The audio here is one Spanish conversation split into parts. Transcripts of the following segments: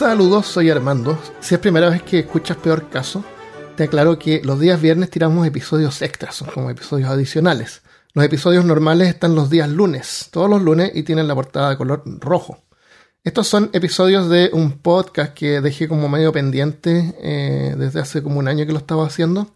Saludos, soy Armando. Si es primera vez que escuchas Peor Caso, te aclaro que los días viernes tiramos episodios extras, son como episodios adicionales. Los episodios normales están los días lunes, todos los lunes, y tienen la portada de color rojo. Estos son episodios de un podcast que dejé como medio pendiente eh, desde hace como un año que lo estaba haciendo.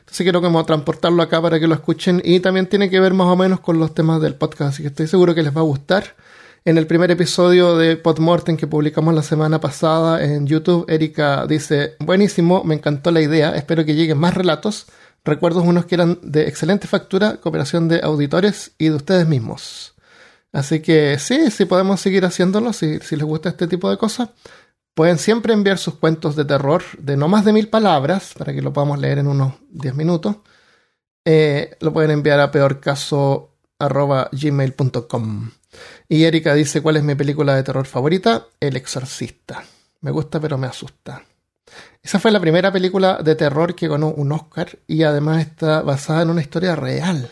Entonces quiero como transportarlo acá para que lo escuchen y también tiene que ver más o menos con los temas del podcast, así que estoy seguro que les va a gustar. En el primer episodio de Podmortem que publicamos la semana pasada en YouTube, Erika dice, buenísimo, me encantó la idea, espero que lleguen más relatos, recuerdos unos que eran de excelente factura, cooperación de auditores y de ustedes mismos. Así que sí, sí podemos seguir haciéndolo si, les gusta este tipo de cosas. Pueden siempre enviar sus cuentos de terror de no más de mil palabras, para que lo podamos leer en unos 10 minutos. Eh, lo pueden enviar a peorcaso.gmail.com. Y Erika dice cuál es mi película de terror favorita, El Exorcista. Me gusta pero me asusta. Esa fue la primera película de terror que ganó un Oscar y además está basada en una historia real.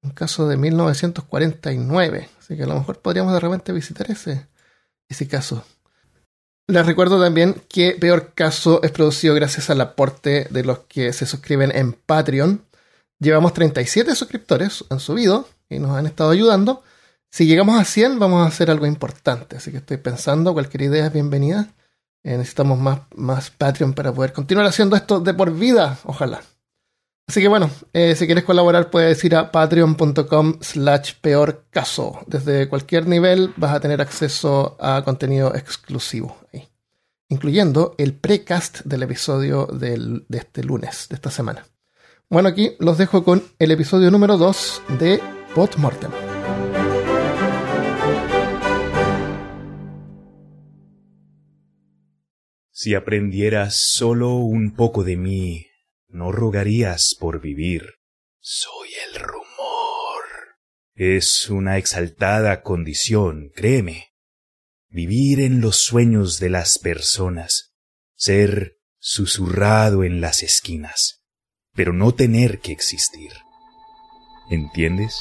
Un caso de 1949. Así que a lo mejor podríamos de repente visitar ese, ese caso. Les recuerdo también que Peor Caso es producido gracias al aporte de los que se suscriben en Patreon. Llevamos 37 suscriptores, han subido y nos han estado ayudando. Si llegamos a 100 vamos a hacer algo importante, así que estoy pensando, cualquier idea es bienvenida. Eh, necesitamos más, más Patreon para poder continuar haciendo esto de por vida, ojalá. Así que bueno, eh, si quieres colaborar puedes ir a patreon.com slash peor caso. Desde cualquier nivel vas a tener acceso a contenido exclusivo, ahí, incluyendo el precast del episodio de este lunes, de esta semana. Bueno, aquí los dejo con el episodio número 2 de Mortem. Si aprendieras solo un poco de mí, no rogarías por vivir. Soy el rumor. Es una exaltada condición, créeme. Vivir en los sueños de las personas, ser susurrado en las esquinas, pero no tener que existir. ¿Entiendes?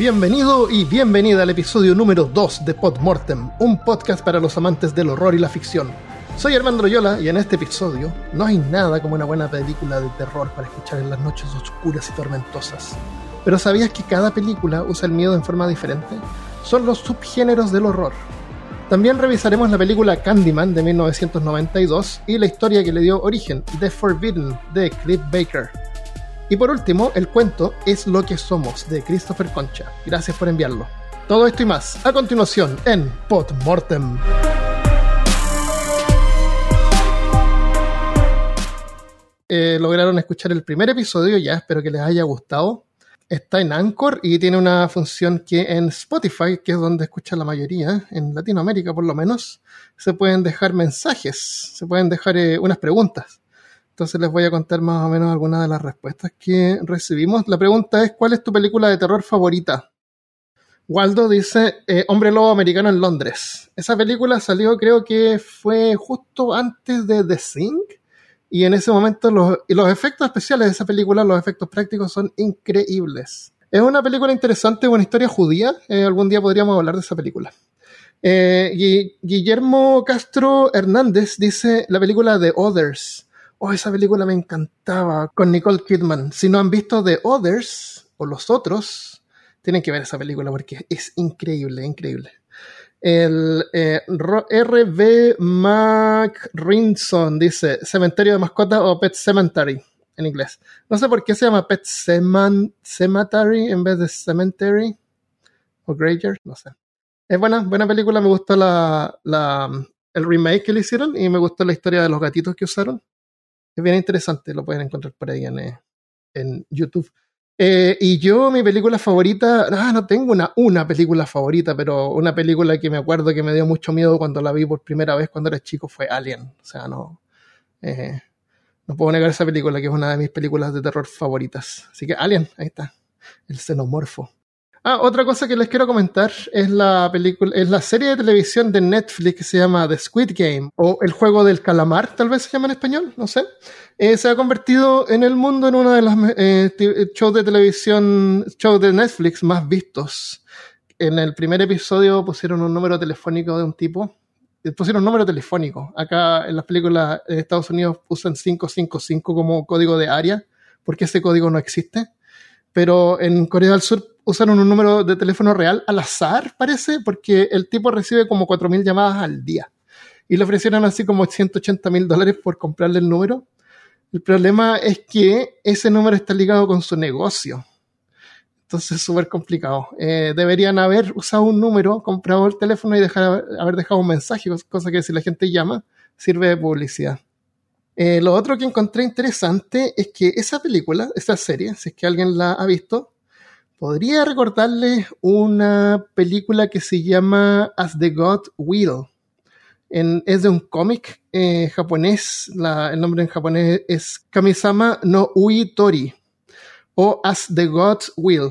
Bienvenido y bienvenida al episodio número 2 de Podmortem, un podcast para los amantes del horror y la ficción. Soy Armando Loyola y en este episodio no hay nada como una buena película de terror para escuchar en las noches oscuras y tormentosas. Pero ¿sabías que cada película usa el miedo en forma diferente? Son los subgéneros del horror. También revisaremos la película Candyman de 1992 y la historia que le dio origen, The Forbidden, de Cliff Baker. Y por último, el cuento Es lo que somos de Christopher Concha. Gracias por enviarlo. Todo esto y más a continuación en Mortem. Eh, lograron escuchar el primer episodio, ya espero que les haya gustado. Está en Anchor y tiene una función que en Spotify, que es donde escucha la mayoría, en Latinoamérica por lo menos, se pueden dejar mensajes, se pueden dejar eh, unas preguntas. Entonces les voy a contar más o menos algunas de las respuestas que recibimos. La pregunta es, ¿cuál es tu película de terror favorita? Waldo dice, eh, Hombre Lobo Americano en Londres. Esa película salió creo que fue justo antes de The Thing. Y en ese momento los, y los efectos especiales de esa película, los efectos prácticos son increíbles. Es una película interesante, una historia judía. Eh, algún día podríamos hablar de esa película. Eh, Guillermo Castro Hernández dice la película The Others oh, esa película me encantaba con Nicole Kidman. Si no han visto The Others o Los Otros, tienen que ver esa película porque es increíble, increíble. El eh, R.B. McRinson dice Cementerio de mascotas o Pet Cemetery en inglés. No sé por qué se llama Pet Cemetery en vez de Cemetery o Graveyard, no sé. Es buena, buena película, me gustó la, el remake que le hicieron y me gustó la historia de los gatitos que usaron. Es bien interesante, lo pueden encontrar por ahí en, eh, en YouTube. Eh, y yo, mi película favorita, ah, no tengo una, una película favorita, pero una película que me acuerdo que me dio mucho miedo cuando la vi por primera vez cuando era chico fue Alien. O sea, no, eh, no puedo negar esa película, que es una de mis películas de terror favoritas. Así que Alien, ahí está, el xenomorfo. Ah, otra cosa que les quiero comentar es la película, es la serie de televisión de Netflix que se llama The Squid Game o El juego del calamar, tal vez se llama en español, no sé. Eh, se ha convertido en el mundo en uno de los eh, shows de televisión, shows de Netflix más vistos. En el primer episodio pusieron un número telefónico de un tipo. Eh, pusieron un número telefónico. Acá en las películas de Estados Unidos usan 555 como código de área, porque ese código no existe. Pero en Corea del Sur usaron un número de teléfono real al azar, parece, porque el tipo recibe como 4.000 llamadas al día. Y le ofrecieron así como 180 mil dólares por comprarle el número. El problema es que ese número está ligado con su negocio. Entonces es súper complicado. Eh, deberían haber usado un número, comprado el teléfono y haber dejado un mensaje, cosa que si la gente llama, sirve de publicidad. Eh, lo otro que encontré interesante es que esa película, esa serie, si es que alguien la ha visto, podría recordarles una película que se llama As the God Will. es de un cómic eh, japonés, el nombre en japonés es Kamisama no Ui Tori o As the God Will.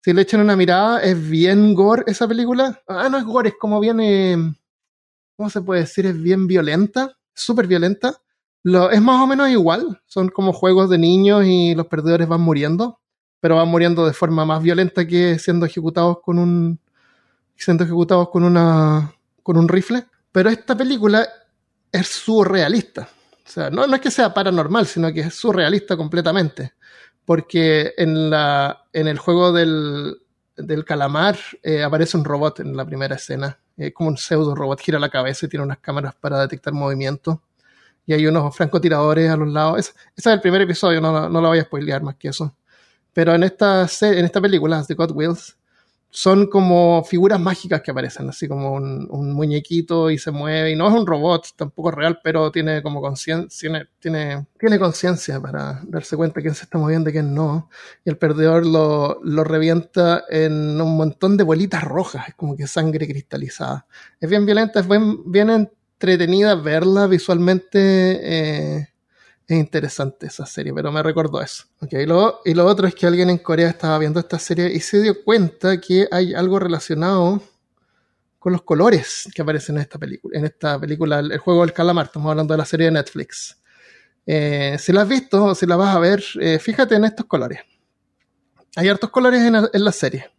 Si le echan una mirada, es bien gore esa película. Ah, no es gore, es como bien, eh, ¿cómo se puede decir? Es bien violenta, súper violenta. Lo, es más o menos igual, son como juegos de niños y los perdedores van muriendo pero van muriendo de forma más violenta que siendo ejecutados con un siendo ejecutados con una con un rifle. Pero esta película es surrealista. O sea, no, no es que sea paranormal, sino que es surrealista completamente. Porque en, la, en el juego del, del calamar eh, aparece un robot en la primera escena. Es como un pseudo robot, gira la cabeza y tiene unas cámaras para detectar movimiento. Y hay unos francotiradores a los lados. Ese, es el primer episodio, no, no lo voy a spoilear más que eso. Pero en esta, en esta película, The God Wills, son como figuras mágicas que aparecen, así como un, muñequito y se mueve, y no es un robot, tampoco es real, pero tiene como conciencia, tiene, tiene conciencia para darse cuenta quién se está moviendo y quién no, y el perdedor lo, lo revienta en un montón de bolitas rojas, es como que sangre cristalizada. Es bien violenta, es bien, bien entretenida verla visualmente, eh, es interesante esa serie, pero me recordó eso. Okay, y, lo, y lo otro es que alguien en Corea estaba viendo esta serie y se dio cuenta que hay algo relacionado con los colores que aparecen en esta película. En esta película, El juego del calamar, estamos hablando de la serie de Netflix. Eh, si la has visto o si la vas a ver, eh, fíjate en estos colores. Hay hartos colores en, la serie.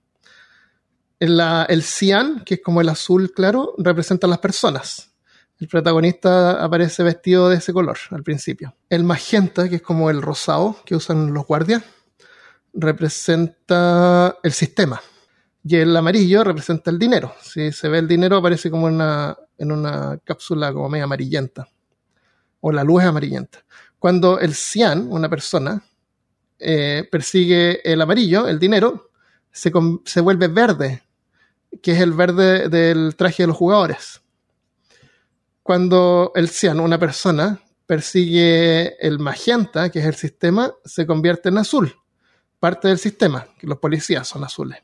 El cian, que es como el azul claro, representa a las personas el protagonista aparece vestido de ese color al principio. El magenta, que es como el rosado que usan los guardias, representa el sistema. Y el amarillo representa el dinero. Si se ve el dinero aparece como una, en una cápsula como media amarillenta. O la luz es amarillenta. Cuando el cian, una persona, eh, persigue el amarillo, el dinero, se vuelve verde, que es el verde del traje de los jugadores cuando el cian, una persona, persigue el magenta, que es el sistema, se convierte en azul, parte del sistema, que los policías son azules.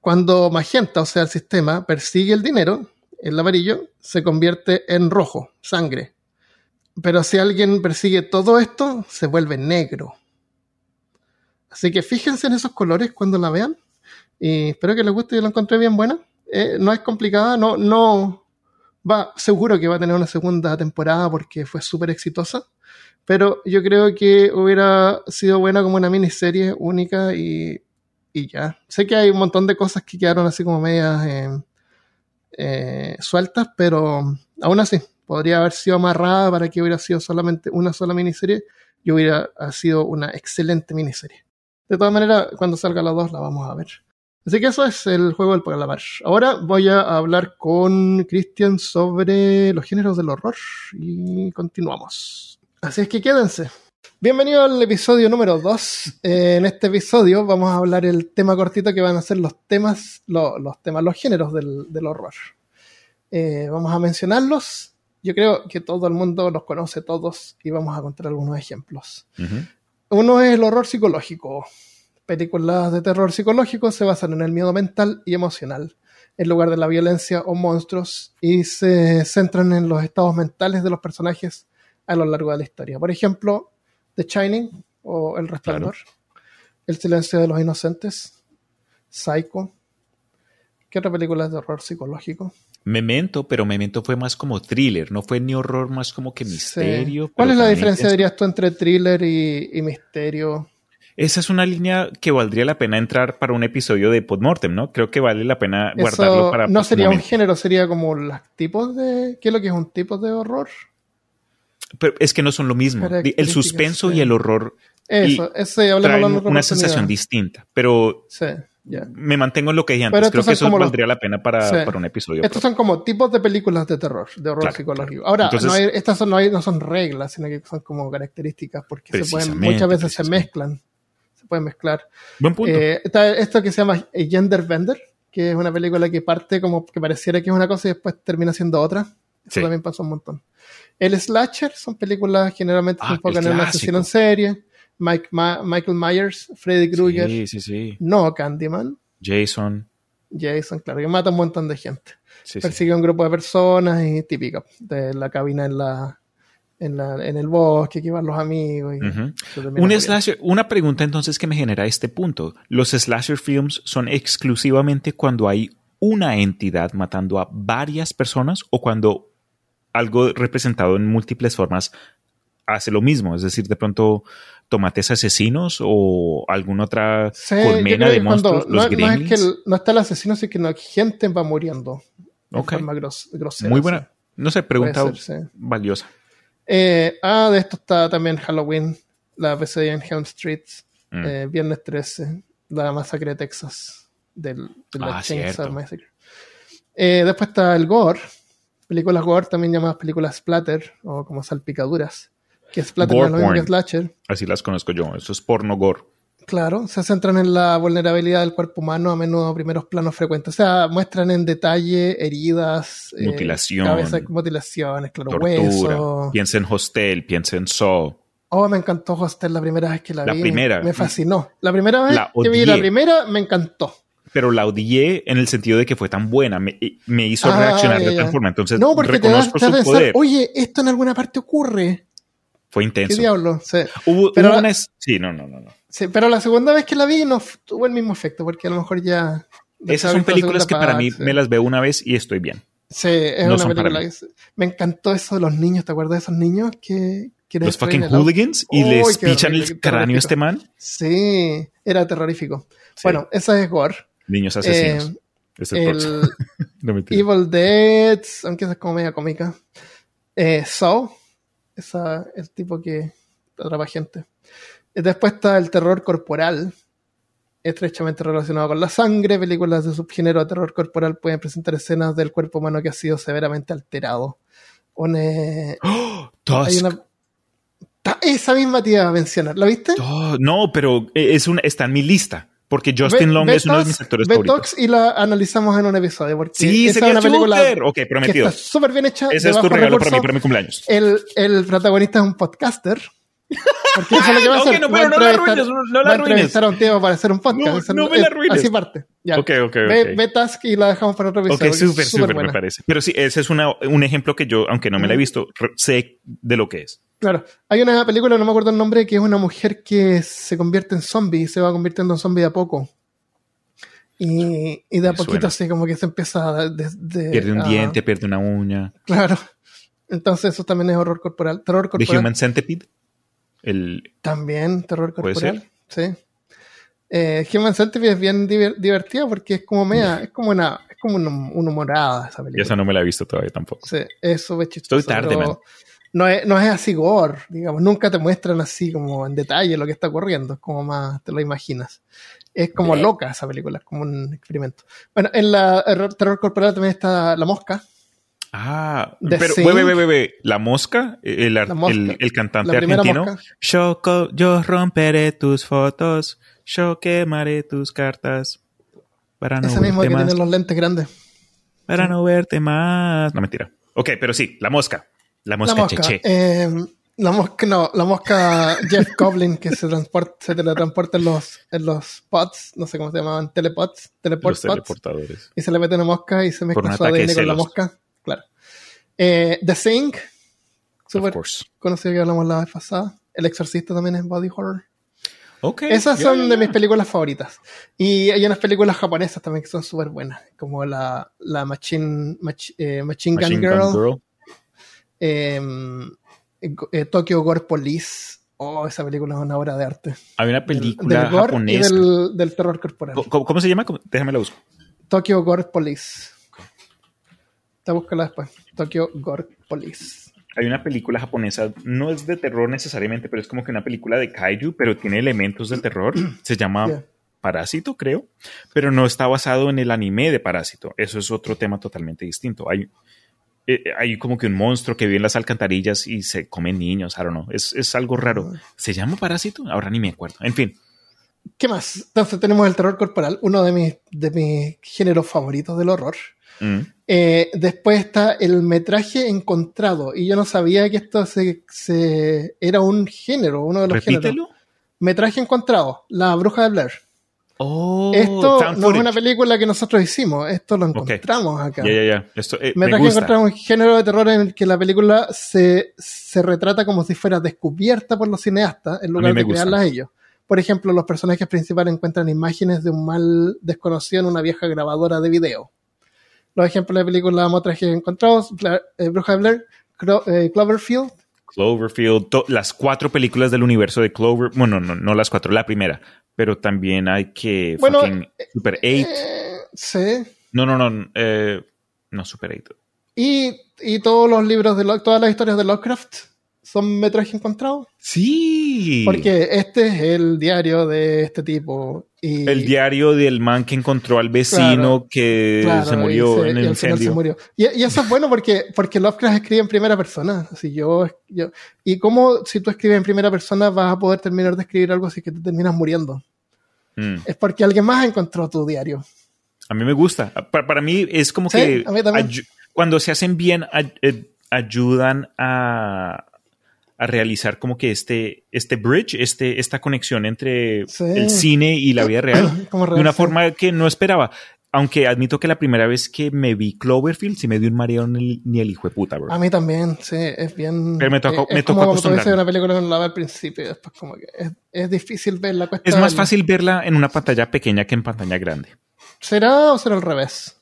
Cuando magenta, o sea, el sistema, persigue el dinero, el amarillo, se convierte en rojo, sangre. Pero si alguien persigue todo esto, se vuelve negro. Así que fíjense en esos colores cuando la vean. Y espero que les guste, yo la encontré bien buena. Eh, no es complicada, no, no, va, seguro que va a tener una segunda temporada porque fue súper exitosa, pero yo creo que hubiera sido buena como una miniserie única y, y ya. Sé que hay un montón de cosas que quedaron así como medias eh, eh, sueltas, pero aún así, podría haber sido amarrada para que hubiera sido solamente una sola miniserie y hubiera sido una excelente miniserie. De todas maneras, cuando salga la dos la vamos a ver. Así que eso es el juego del calamar. Ahora voy a hablar con Cristian sobre los géneros del horror y continuamos. Así es que quédense. Bienvenido al episodio número 2. en este episodio vamos a hablar el tema cortito que van a ser los temas, los temas, los géneros del, horror. Eh, vamos a mencionarlos. Yo creo que todo el mundo los conoce todos y vamos a contar algunos ejemplos. Uno es el horror psicológico películas de terror psicológico se basan en el miedo mental y emocional, en lugar de la violencia o monstruos, y se centran en los estados mentales de los personajes a lo largo de la historia. Por ejemplo, The Shining o El Resplandor, El Silencio de los Inocentes, Psycho, ¿Qué otra película es de horror psicológico? Memento, pero Memento fue más como thriller, no fue ni horror, más como que misterio. Sí. ¿Cuál es la diferencia, dirías tú, entre thriller y, y, misterio? Esa es una línea que valdría la pena entrar para un episodio de Podmortem, ¿no? Creo que vale la pena Eso guardarlo para. No sería un género, sería como los tipos de. ¿Qué es lo que es un tipo de horror? Pero es que no son lo mismo. El suspenso sí. y el horror. Eso, ese hablamos una sensación distinta, pero. Sí. Yeah. Me mantengo en lo que dije antes. Creo que eso valdría los... la pena para, sí. para, un episodio. Estos son como tipos de películas de terror, de horror claro, psicológico. Ahora, Entonces, no hay, estas son, no, hay, no, son reglas, sino que son como características, porque se pueden, muchas veces se mezclan. Se pueden mezclar. Buen punto. Eh, está esto que se llama Gender Bender, que es una película que parte como que pareciera que es una cosa y después termina siendo otra. Eso sí. también pasa un montón. El Slasher son películas generalmente Ah, se enfocan en una asesino en serie. Mike, Ma Michael Myers, Freddy Krueger, sí, sí, sí. no Candyman. Jason. Jason, claro, que mata un montón de gente. Sí, Persigue a un grupo de personas y típica de la cabina en la, en, la, en el bosque, que van los amigos. Y uh -huh. un slasher, una pregunta entonces que me genera este punto. ¿Los slasher films son exclusivamente cuando hay una entidad matando a varias personas o cuando algo representado en múltiples formas hace lo mismo? Es decir, de pronto tomates asesinos o alguna otra sí, colmena de monstruos, los no. No, es que el, no está el asesino, sino que no, gente va muriendo de forma gros, grosera. Muy buena. No sé, pregunta ser, sí. valiosa. Eh, ah, de esto está también Halloween, la pesadilla en Helm Street, mm. eh, Viernes 13, la masacre de Texas, del, de la ah, Chainsaw Massacre. Eh, después está el Gore, películas Gore, también llamadas películas Splatter, o como salpicaduras, que Splatter no es lo mismo que Slasher. Así las conozco yo, eso es porno Gore. Claro, se centran en la vulnerabilidad del cuerpo humano, a menudo a primeros planos frecuentes. O sea, muestran en detalle heridas, mutilación, eh, cabeza, mutilaciones, claro, tortura. hueso. Piensa en Hostel, piensa en Saw. Oh, me encantó Hostel la primera vez que la, la vi. primera. Me fascinó. La primera vez la que vi la primera, me encantó. Pero la odié en el sentido de que fue tan buena, me, me hizo ah, reaccionar de tal forma. Entonces, no, porque reconozco te das, te su poder. Pensar, Oye, esto en alguna parte ocurre. Fue intenso. ¿Qué diablo? Sí. Hubo, pero, hubo una... Sí, no, no, no. no. Sí, pero la segunda vez que la vi no tuvo el mismo efecto, porque a lo mejor ya. Esas son películas que para mí sí. me las veo una vez y estoy bien. Sí, es no una película. Que, me encantó eso de los niños, ¿te acuerdas de esos niños que. que los fucking hooligans y oh, les pichan el cráneo a este man? Sí, era terrorífico. Sí. Bueno, esa es Gore. Niños asesinos. Eh, es el, el no Evil Dead, aunque esa es como media cómica. Eh, Saw, esa, el tipo que atrapa gente. Después está el terror corporal, estrechamente relacionado con la sangre. Películas de subgénero de terror corporal pueden presentar escenas del cuerpo humano que ha sido severamente alterado. ¡Oh! hay una, esa misma te iba a mencionar. ¿La viste? Oh, no, pero es una, está en mi lista. Porque Justin Long es uno de mis actores favoritos. y la analizamos en un episodio. Porque sí, esa es una película super. Ok, prometido. Que está súper bien hecha. Ese es tu regalo para mí, para mi cumpleaños. El, el protagonista es un podcaster. Porque eso es lo que va a hacer. Okay, no, pero no la arruines, no la arruines. a un tío para hacer un podcast. No, no me la arruines. Así parte. Ya. Ok, ok, ve, okay. ve, Task y la dejamos para otro episodio. Ok, súper, súper me parece. Pero sí, ese es una, un ejemplo que yo, aunque no me la he visto, sé de lo que es. Claro. Hay una película, no me acuerdo el nombre, que es una mujer que se convierte en zombie y se va convirtiendo en zombie de a poco. Y, y de a me poquito suena. así como que se empieza a... De, de, pierde un a, diente, pierde una uña. Claro. Entonces eso también es horror corporal. Terror corporal. ¿The Human Centipede? El... También terror corporal. Sí. Eh, Human Centipede es bien diver, divertida porque es como media, es como una, es como una, una humorada esa película. Y esa no me la he visto todavía tampoco. Sí, es súper chistoso. Estoy tarde, man. No es, no es así gore, digamos, nunca te muestran así como en detalle lo que está ocurriendo, es como más te lo imaginas. Es como loca esa película, es como un experimento. Bueno, en la terror corporal también está La Mosca. Ah, The pero bebe, bebe, bebe. La mosca, el, la mosca, el, el cantante argentino. Yo, yo romperé tus fotos, yo quemaré tus cartas. Para no Ese mismo que más. tiene los lentes grandes. Para sí. no verte más. No, mentira. Ok, pero sí, la mosca. La mosca, la mosca cheche. Eh, la mosca, no, la mosca Jeff Goblin que se, transporta, se teletransporta en los, en los pods, no sé cómo se llamaban, telepods, teleport los teleportadores. Y se le mete una mosca y se mezcla su ADN con la mosca. Eh, The Thing, súper conocido que hablamos la vez pasada. El Exorcista también es body horror. Ok. Esas son de mis películas favoritas. Y hay unas películas japonesas también que son súper buenas, como la, la Machine, Mach- eh, Machine Gun Machine Girl, Gun Girl. eh, Tokyo Gore Police. Oh, esa película es una obra de arte. Hay una película del japonesa. Y del, del terror corporal. Co- ¿Cómo, cómo se llama? ¿Cómo- Déjame la busco. Tokyo Gore Police. Te búscala después. Tokyo Gore Police. Hay una película japonesa, no es de terror necesariamente, pero es como que una película de kaiju, pero tiene elementos de terror. Se llama Yeah. Parásito, creo, pero no está basado en el anime de Parásito. Eso es otro tema totalmente distinto. Hay, eh, hay como que un monstruo que vive en las alcantarillas y se come niños, I don't know. Es, es algo raro. ¿Se llama Parásito? Ahora ni me acuerdo. En fin, ¿Qué más? Entonces tenemos el terror corporal, uno de mis, de mis géneros favoritos del horror. Mm, Eh, después está el metraje encontrado. Y yo no sabía que esto se, se- era un género, uno de los géneros. repítelo. Metraje encontrado, La Bruja de Blair. Oh, esto no es una película que nosotros hicimos, esto lo encontramos acá. Ya, ya, ya. Esto, eh, me Metraje gusta. encontrado es un género de terror en el que la película se, se retrata como si fuera descubierta por los cineastas en lugar de gusta. crearlas ellos. Por ejemplo, los personajes principales encuentran imágenes de un mal desconocido en una vieja grabadora de video. Los ejemplos de películas metrajes encontrados, Bla- eh, Bruja de Blair, Cro- eh, Cloverfield, Cloverfield, las cuatro películas del universo de Clover, bueno, no, no las cuatro, la primera, pero también hay que Bueno, fucking Super 8. eh, sí, No, no, no, eh, no Super 8. y, y todos los libros de Lo- todas las historias de Lovecraft son metraje encontrado. Sí. Porque este es el diario de este tipo. Y, el diario del man que encontró al vecino Claro, que claro, se murió se- en el incendio. murió. Y, y eso es bueno porque, porque Lovecraft escribe en primera persona. Así yo, yo, y cómo si tú escribes en primera persona vas a poder terminar de escribir algo así que te terminas muriendo. Mm. Es porque alguien más encontró tu diario. A mí me gusta. Para, para mí es como Sí, que a mí cuando se hacen bien ay- eh, ayudan a, a realizar como que este, este bridge, este, esta conexión entre Sí. el cine y la vida real Como de una real, sí. forma que no esperaba. Aunque admito que la primera vez que me vi Cloverfield sí me dio un mareo ni, ni el hijo de puta, bro. A mí también, sí, es bien. Pero me tocó- es me tocó como, como acostumbrarme. una película ve al principio después como que es, es difícil verla. cuesta es más verla. fácil verla en una pantalla pequeña que en pantalla grande. ¿Será o será al revés?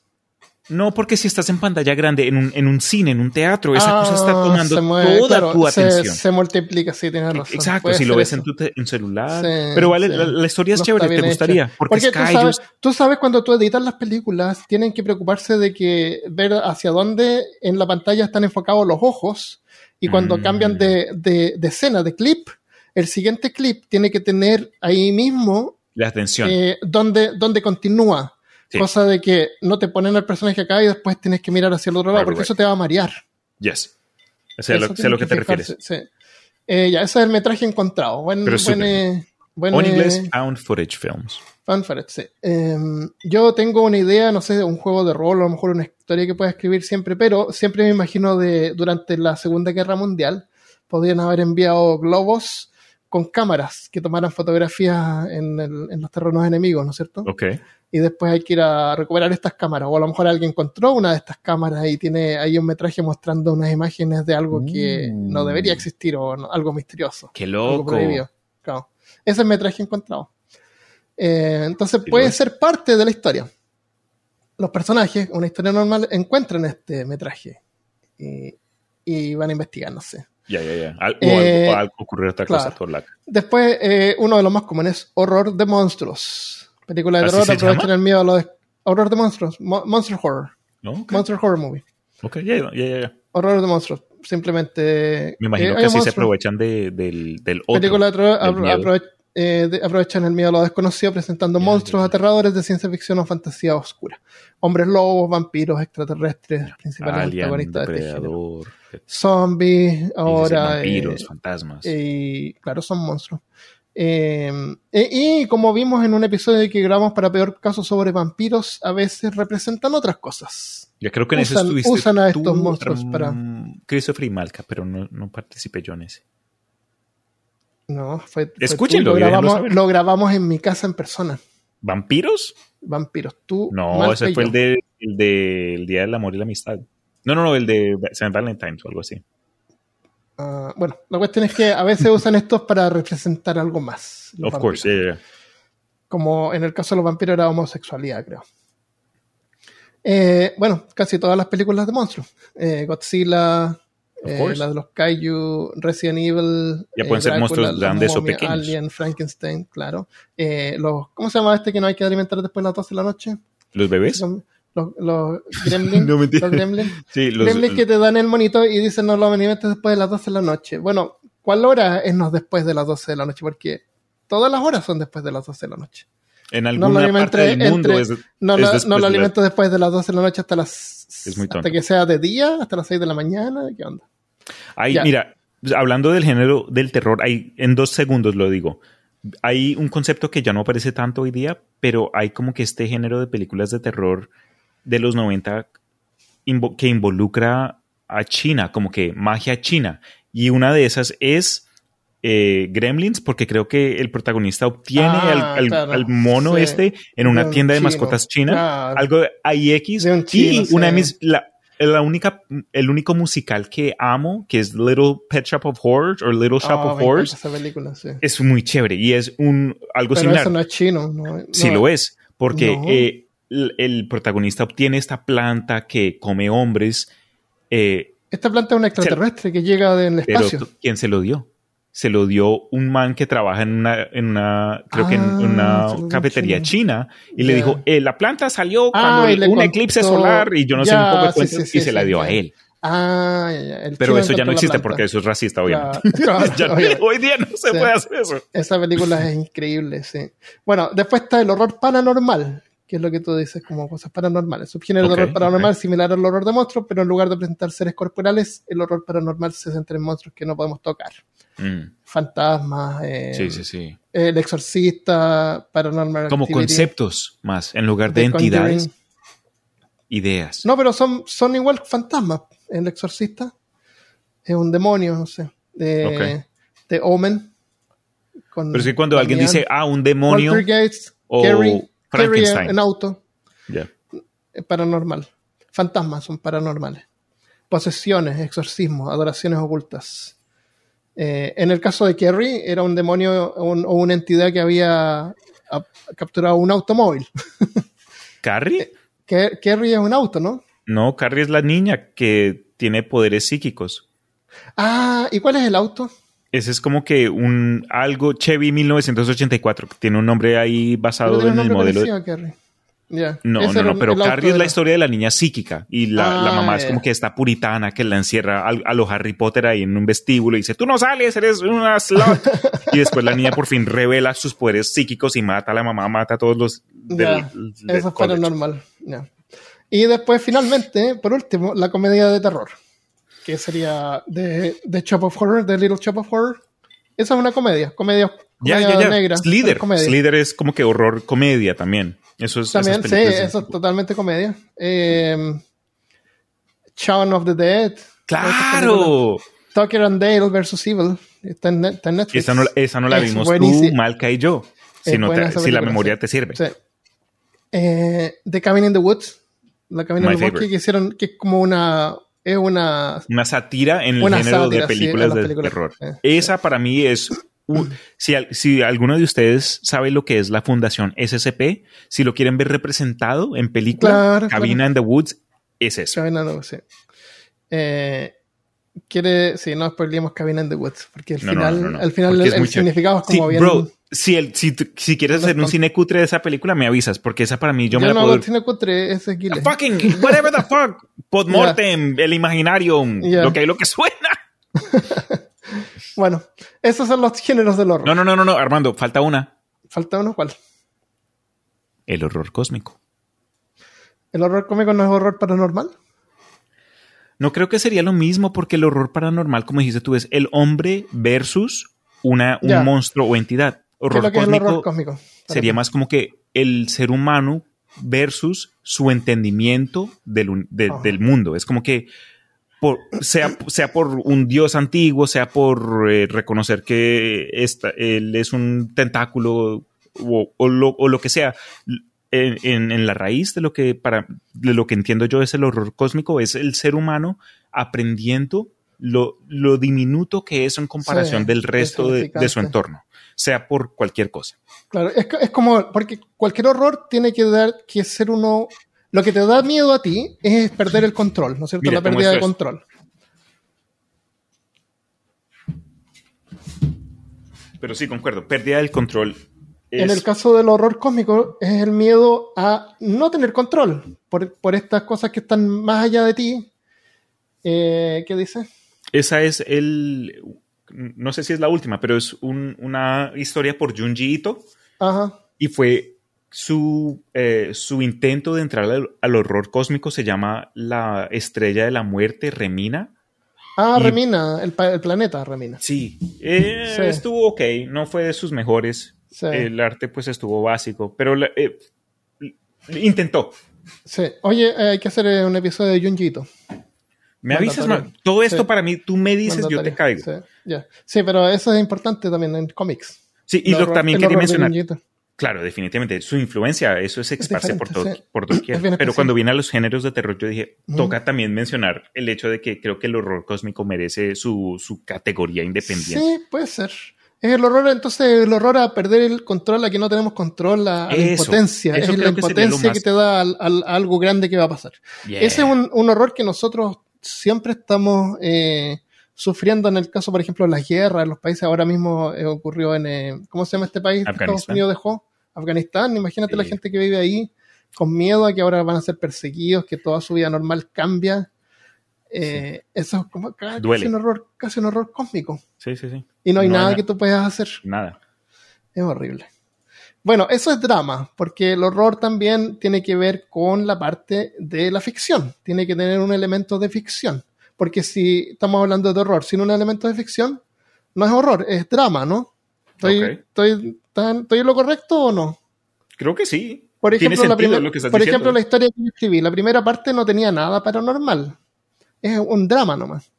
No, porque si estás en pantalla grande, en un, en un cine, en un teatro, esa Ah, cosa está tomando se mueve, toda claro, tu se- atención. Se, multiplica, sí, tienes razón. Exacto, si lo ves eso. en tu te- en celular. Sí, pero vale, sí. la, la historia es No chévere, te gustaría. hecho. Porque, tú sabes, tú sabes cuando tú editas las películas, tienen que preocuparse de que ver hacia dónde en la pantalla están enfocados los ojos y cuando Mm. cambian de, de, de escena, de clip, el siguiente clip tiene que tener ahí mismo la atención. eh, donde, donde continúa. Sí. Cosa de que no te ponen al personaje acá y después tienes que mirar hacia el otro lado, porque eso te va a marear. yes. Sé, Eso lo, tienen lo que te fijarse, refieres. sí. Eh, ya, ese es el metraje encontrado. Buen, Pero buen, eh, buen, O en eh, inglés, Found Footage Films. Fan footage, sí. Eh, yo tengo una idea, no sé, de un juego de rol, o a lo mejor una historia que pueda escribir siempre, pero siempre me imagino de durante la Segunda Guerra Mundial podrían haber enviado globos con cámaras que tomaran fotografías en, el- en los terrenos enemigos, ¿no es cierto? Ok. Y después hay que ir a recuperar estas cámaras, o a lo mejor alguien encontró una de estas cámaras y tiene ahí un metraje mostrando unas imágenes de algo que Mm. no debería existir o no- algo misterioso. Qué loco. Claro. Ese es el metraje encontrado. Eh, entonces Qué puede loco. ser parte de la historia. Los personajes, una historia normal, encuentran este metraje y, y van a investigar, no sé. Ya, ya, ya. Al- Eh, o algo ocurrió otra cosa. claro. todo la- Después, eh, uno de los más comunes, horror de monstruos. Película de ¿Así terror, se aprovechan el miedo a lo de... Horror de monstruos, Mo- Monster Horror, ¿No? Ok, Monster Horror Movie. Ok, ya, ya, ya, ya. Horror de monstruos, simplemente... Me imagino eh, que así se monstruos. aprovechan de- del, del otro. película de terror del apro- miedo. aprove- eh, de- aprovechan el miedo a lo desconocido presentando Ya, monstruos ya. aterradores de ciencia ficción o fantasía oscura. Hombres lobos, vampiros, extraterrestres, principalmente Alien, protagonistas de este género. Zombies, ahora... vampiros, eh, fantasmas. y claro, son monstruos. Eh, y, y como vimos en un episodio que grabamos para peor caso sobre vampiros, a veces representan otras cosas. Yo creo que en usan- estuviste usan a estos monstruos mm, para- Christopher y Malca, pero no, no participé yo en ese. No, fue, fue Escúchenlo y lo, grabamos, lo grabamos en mi casa en persona. ¿Vampiros? Vampiros. Tú, No, Malca ese fue el, de, el del Día del Amor y la Amistad. No, no, no, el de St. Valentine's o algo así. Ah, bueno, la cuestión es que a veces usan estos para representar algo más. Of vampiros. course, yeah, yeah. Como en el caso de los vampiros era homosexualidad, creo. Eh, bueno, casi todas las películas de monstruos. Eh, Godzilla, eh, de los Kaiju, Resident Evil. Ya eh, pueden ser monstruos grandes o pequeños. Alien, Frankenstein, claro. Los, ¿Cómo se llama este que no hay que alimentar después de las 12 de la noche? ¿Los bebés? Los, los gremlins. No, mentira. los gremlins. Sí, los, Gremlins que te dan el monito y dicen no lo alimentes después de las 12 de la noche. Bueno, ¿cuál hora es no después de las 12 de la noche? Porque todas las horas son después de las 12 de la noche. en No alguna lo parte del mundo entre- es, No, es lo- no de alimento después de las 12 de la noche hasta las hasta que sea de día, hasta las 6 de la mañana. ¿Qué onda? Hay, Ya. mira, hablando del género del terror, hay, en dos segundos lo digo. Hay un concepto que ya no aparece tanto hoy día, pero hay como que este género de películas de terror de los 90 invo- que involucra a China, como que magia china. Y una de esas es eh, Gremlins, porque creo que el protagonista obtiene Ah, al, al- claro, al mono sí. este en una un tienda de chino, mascotas china. claro. Algo de IX. De un chino, y una de mis, la, la única, el único musical que amo, que es Little Pet Shop of Horrors o Little Shop Oh, of Horrors, sí. es muy chévere y es un algo Pero similar. eso no es chino. No, Sí lo es, porque No. eh, el, protagonista obtiene esta planta que come hombres, eh, Esta planta es un extraterrestre que llega del pero espacio. ¿quién se lo dio? Se lo dio un man que trabaja en una, en una creo que en Ah, una cafetería china y le dijo, eh, la planta salió Ah, cuando le un contó- eclipse solar y yo no sé un poco de sí, cuentos sí, sí, y se la dio a él. Ah. El Pero eso ya no existe porque eso es racista, obviamente. Claro, Ya- obviamente. hoy día no se Sí. puede hacer eso. Esa película es increíble, sí. Bueno, después está el horror paranormal, que es lo que tú dices como cosas paranormales. Subgénero de horror paranormal ok. similar al horror de monstruos, pero en lugar de presentar seres corporales, el horror paranormal se centra en monstruos que no podemos tocar. Mm, Fantasmas, eh, sí, sí, sí. El exorcista, paranormal Como Activity, conceptos más, en lugar de entidades, Conjuring. ideas. No, pero son, son igual fantasmas. El exorcista es un demonio, no sé. De, de Omen. con Pero es que cuando alguien dice, ah, un demonio, o Carrie, Carrie Frankenstein. en auto. Es paranormal. Fantasmas son paranormales. Posesiones, exorcismos, adoraciones ocultas. Eh, en el caso de Kerry, era un demonio un- o una entidad que había a- capturado un automóvil. ¿Carrie? Que- Kerry es un auto, ¿no? No, Carrie es la niña que tiene poderes psíquicos. Ah, ¿y cuál es el auto? Ese es como que un algo Chevy 1984, que tiene un nombre ahí basado en el modelo. a. No, Ese no, no, pero Carrie es la historia de la niña psíquica y la, Ah, la mamá es como que está puritana que la encierra al- a, los Harry Potter ahí en un vestíbulo y dice, tú no sales, eres una slut. y después la niña por fin revela sus poderes psíquicos y mata a la mamá, mata a todos los del, Ya, del Eso es paranormal. Y después, finalmente, por último, la comedia de terror. Que sería de, de Chop of Horror, de Little Chop of Horror. Esa es una comedia, comedia, comedia ya, ya. negra. Slither. pero comedia. Slither es como que horror comedia también. Eso es También, sí, eso es totalmente comedia. Eh, Shaun of the Dead. ¡Claro! Tucker and Dale versus Evil. Está en, está en Netflix. Esa no, la- esa no la Es vimos tú, Malca y yo. Si, no te- si la memoria sí. te sirve. Sí. Eh, The Cabin in the Woods. La en el bosque favorite. que hicieron, que es como una. Es una. Una sátira en el género sátira, de películas de películas. terror. Eh, Esa para mí es... un- si, si alguno de ustedes sabe lo que es la Fundación SCP, si lo quieren ver representado en película, Claro, Cabina in the Woods, es eso. Cabin in the Woods, sí. Eh, quiere. Sí, no spoilemos Cabin in the Woods. Porque al No, final, no, no, al final porque el, significado es Sí, como bien. bro, si, el, si, si quieres hacer un cine cutre de esa película, me avisas, porque esa para mí yo, yo me la no puedo... hago cine cutre, ese es. Fucking, whatever the fuck. Podmortem, el imaginario, lo que lo que suena. Bueno, esos son los géneros del horror. No, no, no, no, no, Armando, falta una. Falta uno, ¿cuál? El horror cósmico. ¿El horror cómico no es horror paranormal? No creo que sería lo mismo porque el horror paranormal, como dijiste tú, es el hombre versus una, un monstruo o entidad. ¿Qué es Horror el cósmico horror cósmico? sería más como que el ser humano versus su entendimiento del, de- del mundo. Es como que por, sea, sea por un dios antiguo, sea por eh, reconocer que esta- él es un tentáculo o, o lo, o lo que sea. En, en- en la raíz de lo que para de lo que entiendo yo es el horror cósmico, es el ser humano aprendiendo lo, lo diminuto que es en comparación Sí, del resto de, de su entorno, sea por cualquier cosa. Claro, es, es como, porque cualquier horror tiene que dar, que ser uno, lo que te da miedo a ti es perder el control, ¿no es cierto? Mira, la pérdida de control. Pero sí, concuerdo, pérdida del control. Es, En el caso del horror cósmico es el miedo a no tener control por, por estas cosas que están más allá de ti. Eh, ¿Qué dice? Esa es el, no sé si es la última, pero es un- una historia por Junji Ito Ajá. y fue su, eh, su intento de entrar al, al horror cósmico se llama La Estrella de la Muerte, Remina. Ah, Y- Remina, el, planeta Remina. Sí, eh, Sí. estuvo ok, no fue de sus mejores. Sí. El arte pues estuvo básico, pero eh, intentó. Sí. Oye, hay que hacer un episodio de Junjito. Me avisas, Mandatorio. ma- todo esto Sí. para mí, tú me dices, yo te caigo. Sí, pero eso es importante también en cómics. Sí, y lo horror- también quería mencionar. Claro, definitivamente. Su influencia, eso es esparce por, diferente, todo, sí. por. Es bien Pero cuando viene a los géneros de terror, yo dije, Ujú. toca también mencionar el hecho de que creo que el horror cósmico merece su, su categoría independiente. Sí, puede ser. Es el horror, entonces, el horror a perder el control, a que no tenemos control, a, a la impotencia. eso es la que lo impotencia más- que te da al- al- a algo grande que va a pasar. Yeah. Ese es un, un horror que nosotros siempre estamos eh, sufriendo en el caso, por ejemplo, de las guerras en los países. Ahora mismo eh, ocurrió en, eh, ¿cómo se llama este país que Estados. Unidos dejó? Afganistán. Imagínate la gente que vive ahí con miedo a que ahora van a ser perseguidos, que toda su vida normal cambia. Eh, Eso es como casi Duele. un horror, casi un horror cósmico. Sí, sí, sí. Y no hay No, nada que tú puedas hacer. Nada. Es horrible. Bueno, eso es drama, porque el horror también tiene que ver con la parte de la ficción. Tiene que tener un elemento de ficción. Porque si estamos hablando de horror sin un elemento de ficción, no es horror, es drama, ¿no? ¿Estoy, estoy, tan- ¿estoy en lo correcto o no? Creo que sí. Por ejemplo, la, sentido primer- lo que estás por diciendo. ejemplo la historia que escribí, la primera parte no tenía nada paranormal. Es un drama nomás.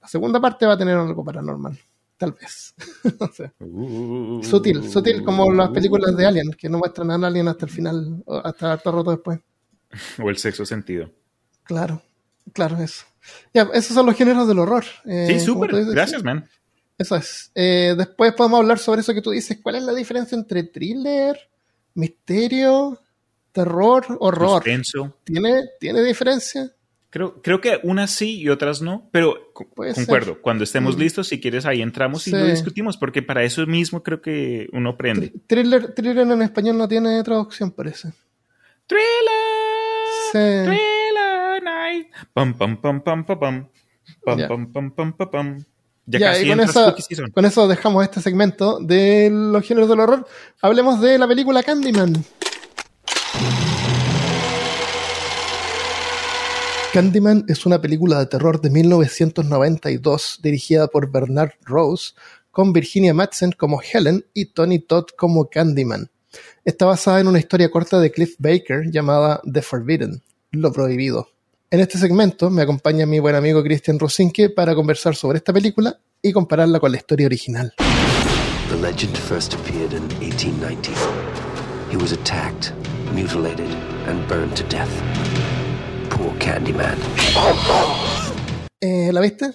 La segunda parte va a tener algo paranormal. Tal vez. Sé. Uh, Sutil, sutil como las películas de Alien, que no muestran a Alien hasta el final, o hasta harto rato después. O el sexo sentido. Claro, claro, eso. Ya, esos son los géneros del horror. eh, Sí, súper. Gracias, man. Eso es. Eh, después podemos hablar sobre eso que tú dices. ¿Cuál es la diferencia entre thriller, misterio, terror, horror? Suspenso. ¿Tiene, ¿Tiene diferencia? Creo, creo que unas sí y otras no, pero Puede concuerdo. Cuando estemos Mm. listos, si quieres, ahí entramos y Sí. lo discutimos, porque para eso mismo creo que uno aprende. Thr- Thriller, thriller en español no tiene traducción, parece. Thriller, Sí. Thriller Night. Pam, pam, pam, pam, pam, pam. Pam, Ya. pam, pam, pam, pam, pam. Ya, Ya, casi y con esa-. Con eso dejamos este segmento de los géneros del horror. Hablemos de la película Candyman. Candyman es una película de terror de 1992 dirigida por Bernard Rose, con Virginia Madsen como Helen y Tony Todd como Candyman. Está basada en una historia corta de Cliff Baker llamada The Forbidden, Lo Prohibido. En este segmento me acompaña mi buen amigo Christian Rosinke para conversar sobre esta película y compararla con la historia original. The legend first appeared in 1890. He was attacked, mutilated, and burned to death. Poor Candyman. Eh, ¿La viste?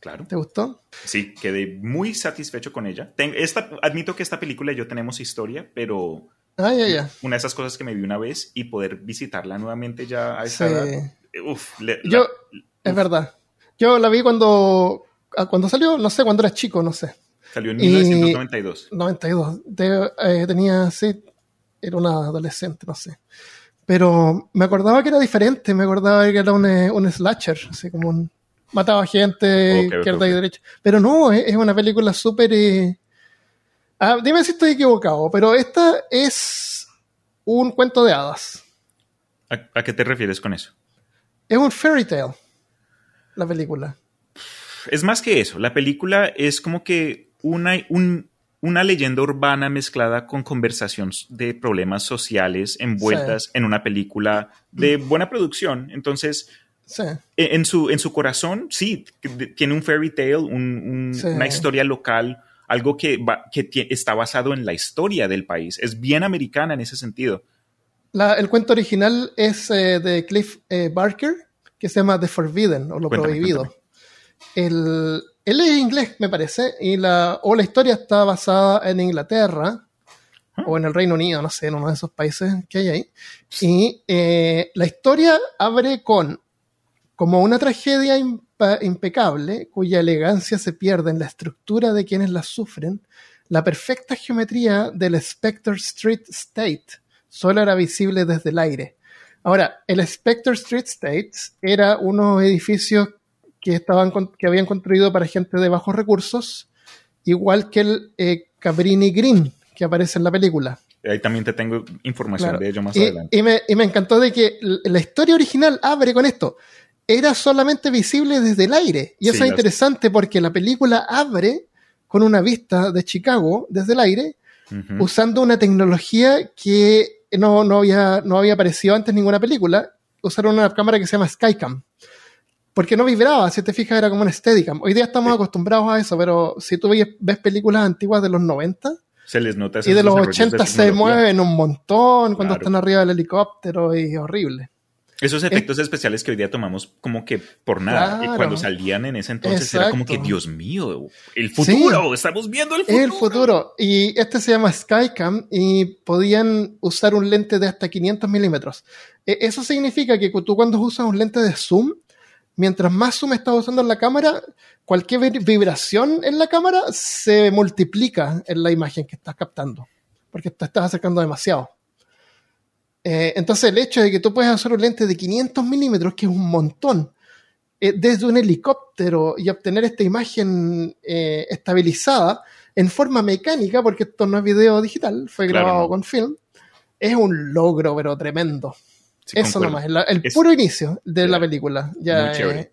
Claro. ¿Te gustó? Sí, quedé muy satisfecho con ella. Ten- esta, admito que esta película y yo tenemos historia, pero Ah, ya, ya. una de esas cosas que me vi una vez y poder visitarla nuevamente ya a esa Sí. edad. Uf, le- la- Yo, es verdad. Yo la vi cuando, ah, cuando salió, no sé, cuando era chico, no sé. salió en y- 1992. 92. De- eh, tenía, sí, era una adolescente, no sé. Pero me acordaba que era diferente, me acordaba que era un, eh, un slasher, así como un... Mataba gente, izquierda y derecha. Pero no, es, es una película súper... eh, ah, dime si estoy equivocado, pero esta es un cuento de hadas. ¿A, a qué te refieres con eso? Es un fairy tale, la película. Es más que eso. La película es como que una, un- una leyenda urbana mezclada con conversación de problemas sociales envueltas en una película de buena producción. Entonces, Sí. e- en su, en su corazón, sí, tiene un fairy tale, un- un- Sí. una historia local, algo que, va- que está basado en la historia del país. Es bien americana en ese sentido. La- el cuento original es eh, de Cliff eh, Barker, que se llama The Forbidden, o Lo Cuéntame, Prohibido. cuéntame. El, él es inglés, me parece, y la, o la historia está basada en Inglaterra o en el Reino Unido, no sé, en uno de esos países que hay ahí. Y eh, la historia abre con como una tragedia impecable cuya elegancia se pierde en la estructura de quienes la sufren, la perfecta geometría del Spectre Street State solo era visible desde el aire. Ahora, el Spectre Street State era unos edificios que, estaban, con- que habían construido para gente de bajos recursos, igual que el eh, Cabrini Green que aparece en la película. Ahí también te tengo información Claro. de ello más Y, adelante. y me, y me encantó de que la historia original abre con esto. Era solamente visible desde el aire. Y eso Sí, es interesante porque la película abre con una vista de Chicago desde el aire, usando una tecnología que no, no, había, no había aparecido antes en ninguna película. Usaron una cámara que se llama Skycam. Porque no vibraba, si te fijas, era como un Steadicam. Hoy día estamos Sí. acostumbrados a eso, pero si tú ves, películas antiguas de los 90, Se les nota y de los desarrollos 80 se mueven un montón cuando Claro. están arriba del helicóptero y es horrible. Esos efectos especiales que hoy día tomamos como que por nada. Claro. cuando salían en ese entonces era como que. Dios mío, el futuro, estamos viendo el futuro. El futuro. Y este se llama Skycam y podían usar un lente de hasta 500 milímetros. E- Eso significa que tú cuando usas un lente de zoom, mientras más zoom estás usando en la cámara, cualquier vi- vibración en la cámara se multiplica en la imagen que estás captando, porque te estás acercando demasiado. Eh, entonces el hecho de que tú puedes hacer un lente de 500 milímetros, que es un montón, eh, desde un helicóptero y obtener esta imagen eh, estabilizada en forma mecánica, porque esto no es video digital, fue Claro, grabado no. con film, es un logro, pero tremendo. Sí, Eso concuerdo. nomás, el, el Es- puro inicio de la película. Ya Muy chévere. eh,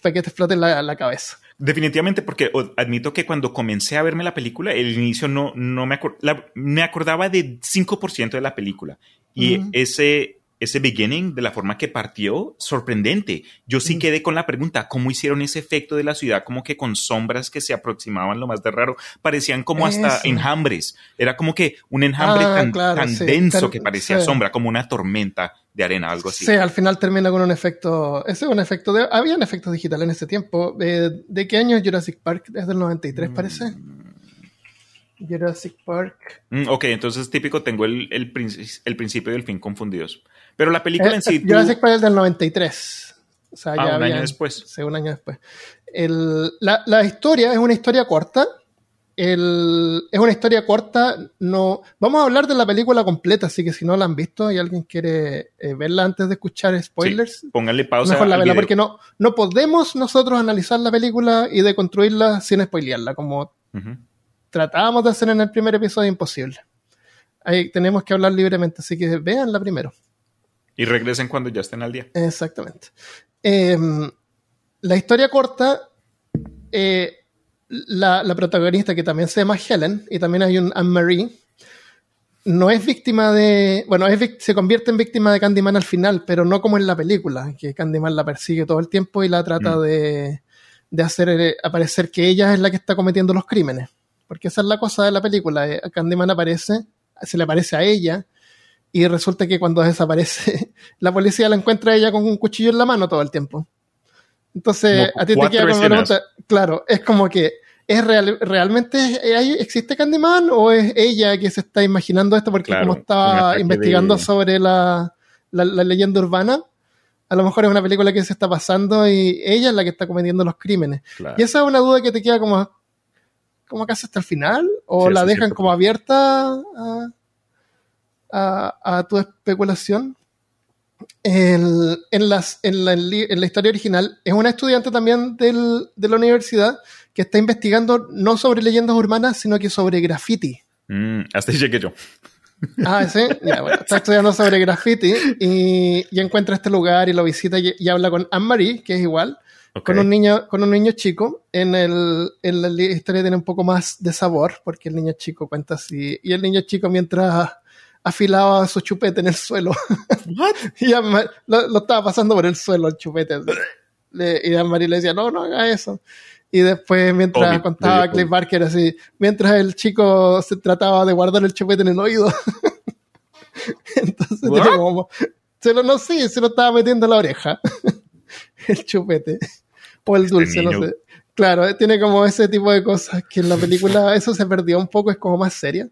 para que te explote la, la cabeza. Definitivamente, porque admito que cuando comencé a verme la película, el inicio no, no me, acor- la- me acordaba de 5% de la película. Y ese, ese beginning, de la forma que partió, sorprendente. Yo sí Mm. quedé con la pregunta, ¿cómo hicieron ese efecto de la ciudad? Como que con sombras que se aproximaban lo más de raro, parecían como hasta Eso. enjambres. Era como que un enjambre Ah, tan, claro, tan sí. denso Ter- que parecía sí. sombra, como una tormenta de arena, algo así. Sí, al final termina con un efecto. Ese es un efecto de. Habían efectos digitales en ese tiempo. Eh, ¿De qué año es Jurassic Park? Es del 93, parece. Jurassic Park. Mm, ok, entonces típico, tengo el, el principio y el fin confundidos. Pero la película Eh, en sí... Jurassic Park es del 93. O sea, Ah, ya un año después. Sí, un año después. El- la, la historia es una historia corta. El- es una historia corta. No, vamos a hablar de la película completa, así que si no la han visto y alguien quiere eh, verla antes de escuchar spoilers, Sí, pónganle pausa mejor la al vela, video. porque no, no podemos nosotros analizar la película y deconstruirla sin spoilearla, como tratábamos de hacer en el primer episodio, imposible. Ahí tenemos que hablar libremente, así que veanla primero. Y regresen cuando ya estén al día. Exactamente. Em, la historia corta, eh, la, la protagonista, que también se llama Helen, y también hay un Anne-Marie, no es víctima de. Bueno, es se convierte en víctima de Candyman al final, pero no como en la película, que Candyman la persigue todo el tiempo y la trata Mm. de, de hacer eh, aparecer que ella es la que está cometiendo los crímenes. Porque esa es la cosa de la película. eh, Candyman aparece, se le aparece a ella, y resulta que cuando desaparece, la policía la encuentra a ella con un cuchillo en la mano todo el tiempo. Entonces, Como a ti te queda como pregunta, claro, es como que ¿es real, realmente existe Candyman o es ella que se está imaginando esto porque Claro, como estaba investigando de- sobre la, la- la leyenda urbana? A lo mejor es una película que se está pasando y ella es la que está cometiendo los crímenes. Claro. Y esa es una duda que te queda como, como casi hasta el final, o Sí, la dejan como punto. abierta a, a- a tu especulación. El- en, las, en, la, en la historia original es una estudiante también del- de la universidad que está investigando no sobre leyendas urbanas, sino que sobre graffiti. Mm, hasta ahí llegué yo. Ah, sí, ya, bueno, está estudiando sobre graffiti y, y encuentra este lugar y lo visita y, y habla con Anne-Marie, que es igual, con un niño, con un niño chico. En, el, en la historia tiene un poco más de sabor, porque el niño chico cuenta así. Y el niño chico mientras afilaba su chupete en el suelo. y Anne- lo, lo estaba pasando por el suelo el chupete. Le- y Anne-Marie le decía, no, no haga eso. Y después, mientras contaba le- Cliff Barker así, mientras el chico se trataba de guardar el chupete en el oído. Entonces, ¿What? como- se lo, no sé, se lo estaba metiendo en la oreja. el chupete. O el dulce, no sé. Claro, tiene como ese tipo de cosas que en la película eso se perdió un poco, es como más seria.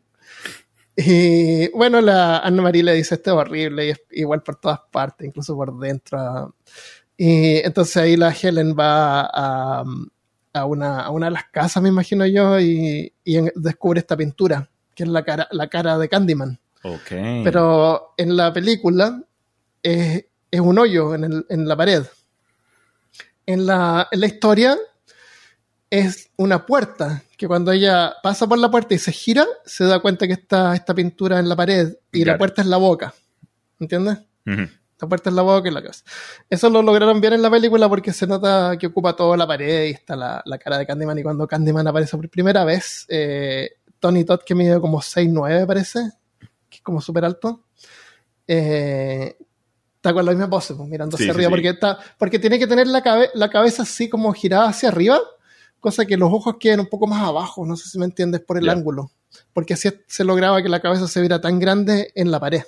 Y bueno, la Anna Marie le dice esto es horrible y es igual por todas partes, incluso por dentro. Y entonces ahí la Helen va a, a, una, a una de las casas, me imagino yo, y, y descubre esta pintura, que es la cara, la cara de Candyman. Ok. Pero en la película es, es un hoyo en, el- en la pared. En la, en la historia es una puerta, que cuando ella pasa por la puerta y se gira, se da cuenta que está esta pintura en la pared y la puerta es la boca. ¿Entiendes? La puerta es la boca y la casa. Eso lo lograron bien en la película porque se nota que ocupa toda la pared y está la, la cara de Candyman. Y cuando Candyman aparece por primera vez, eh, Tony Todd, que mide como 6'9, parece, que es como súper alto, eh, está con la misma pose, pues, mirando Sí, hacia sí, arriba, sí. Porque, está, porque tiene que tener la, cabe- la cabeza así como girada hacia arriba, cosa que los ojos queden un poco más abajo, no sé si me entiendes, por el ángulo. Porque así se lograba que la cabeza se viera tan grande en la pared.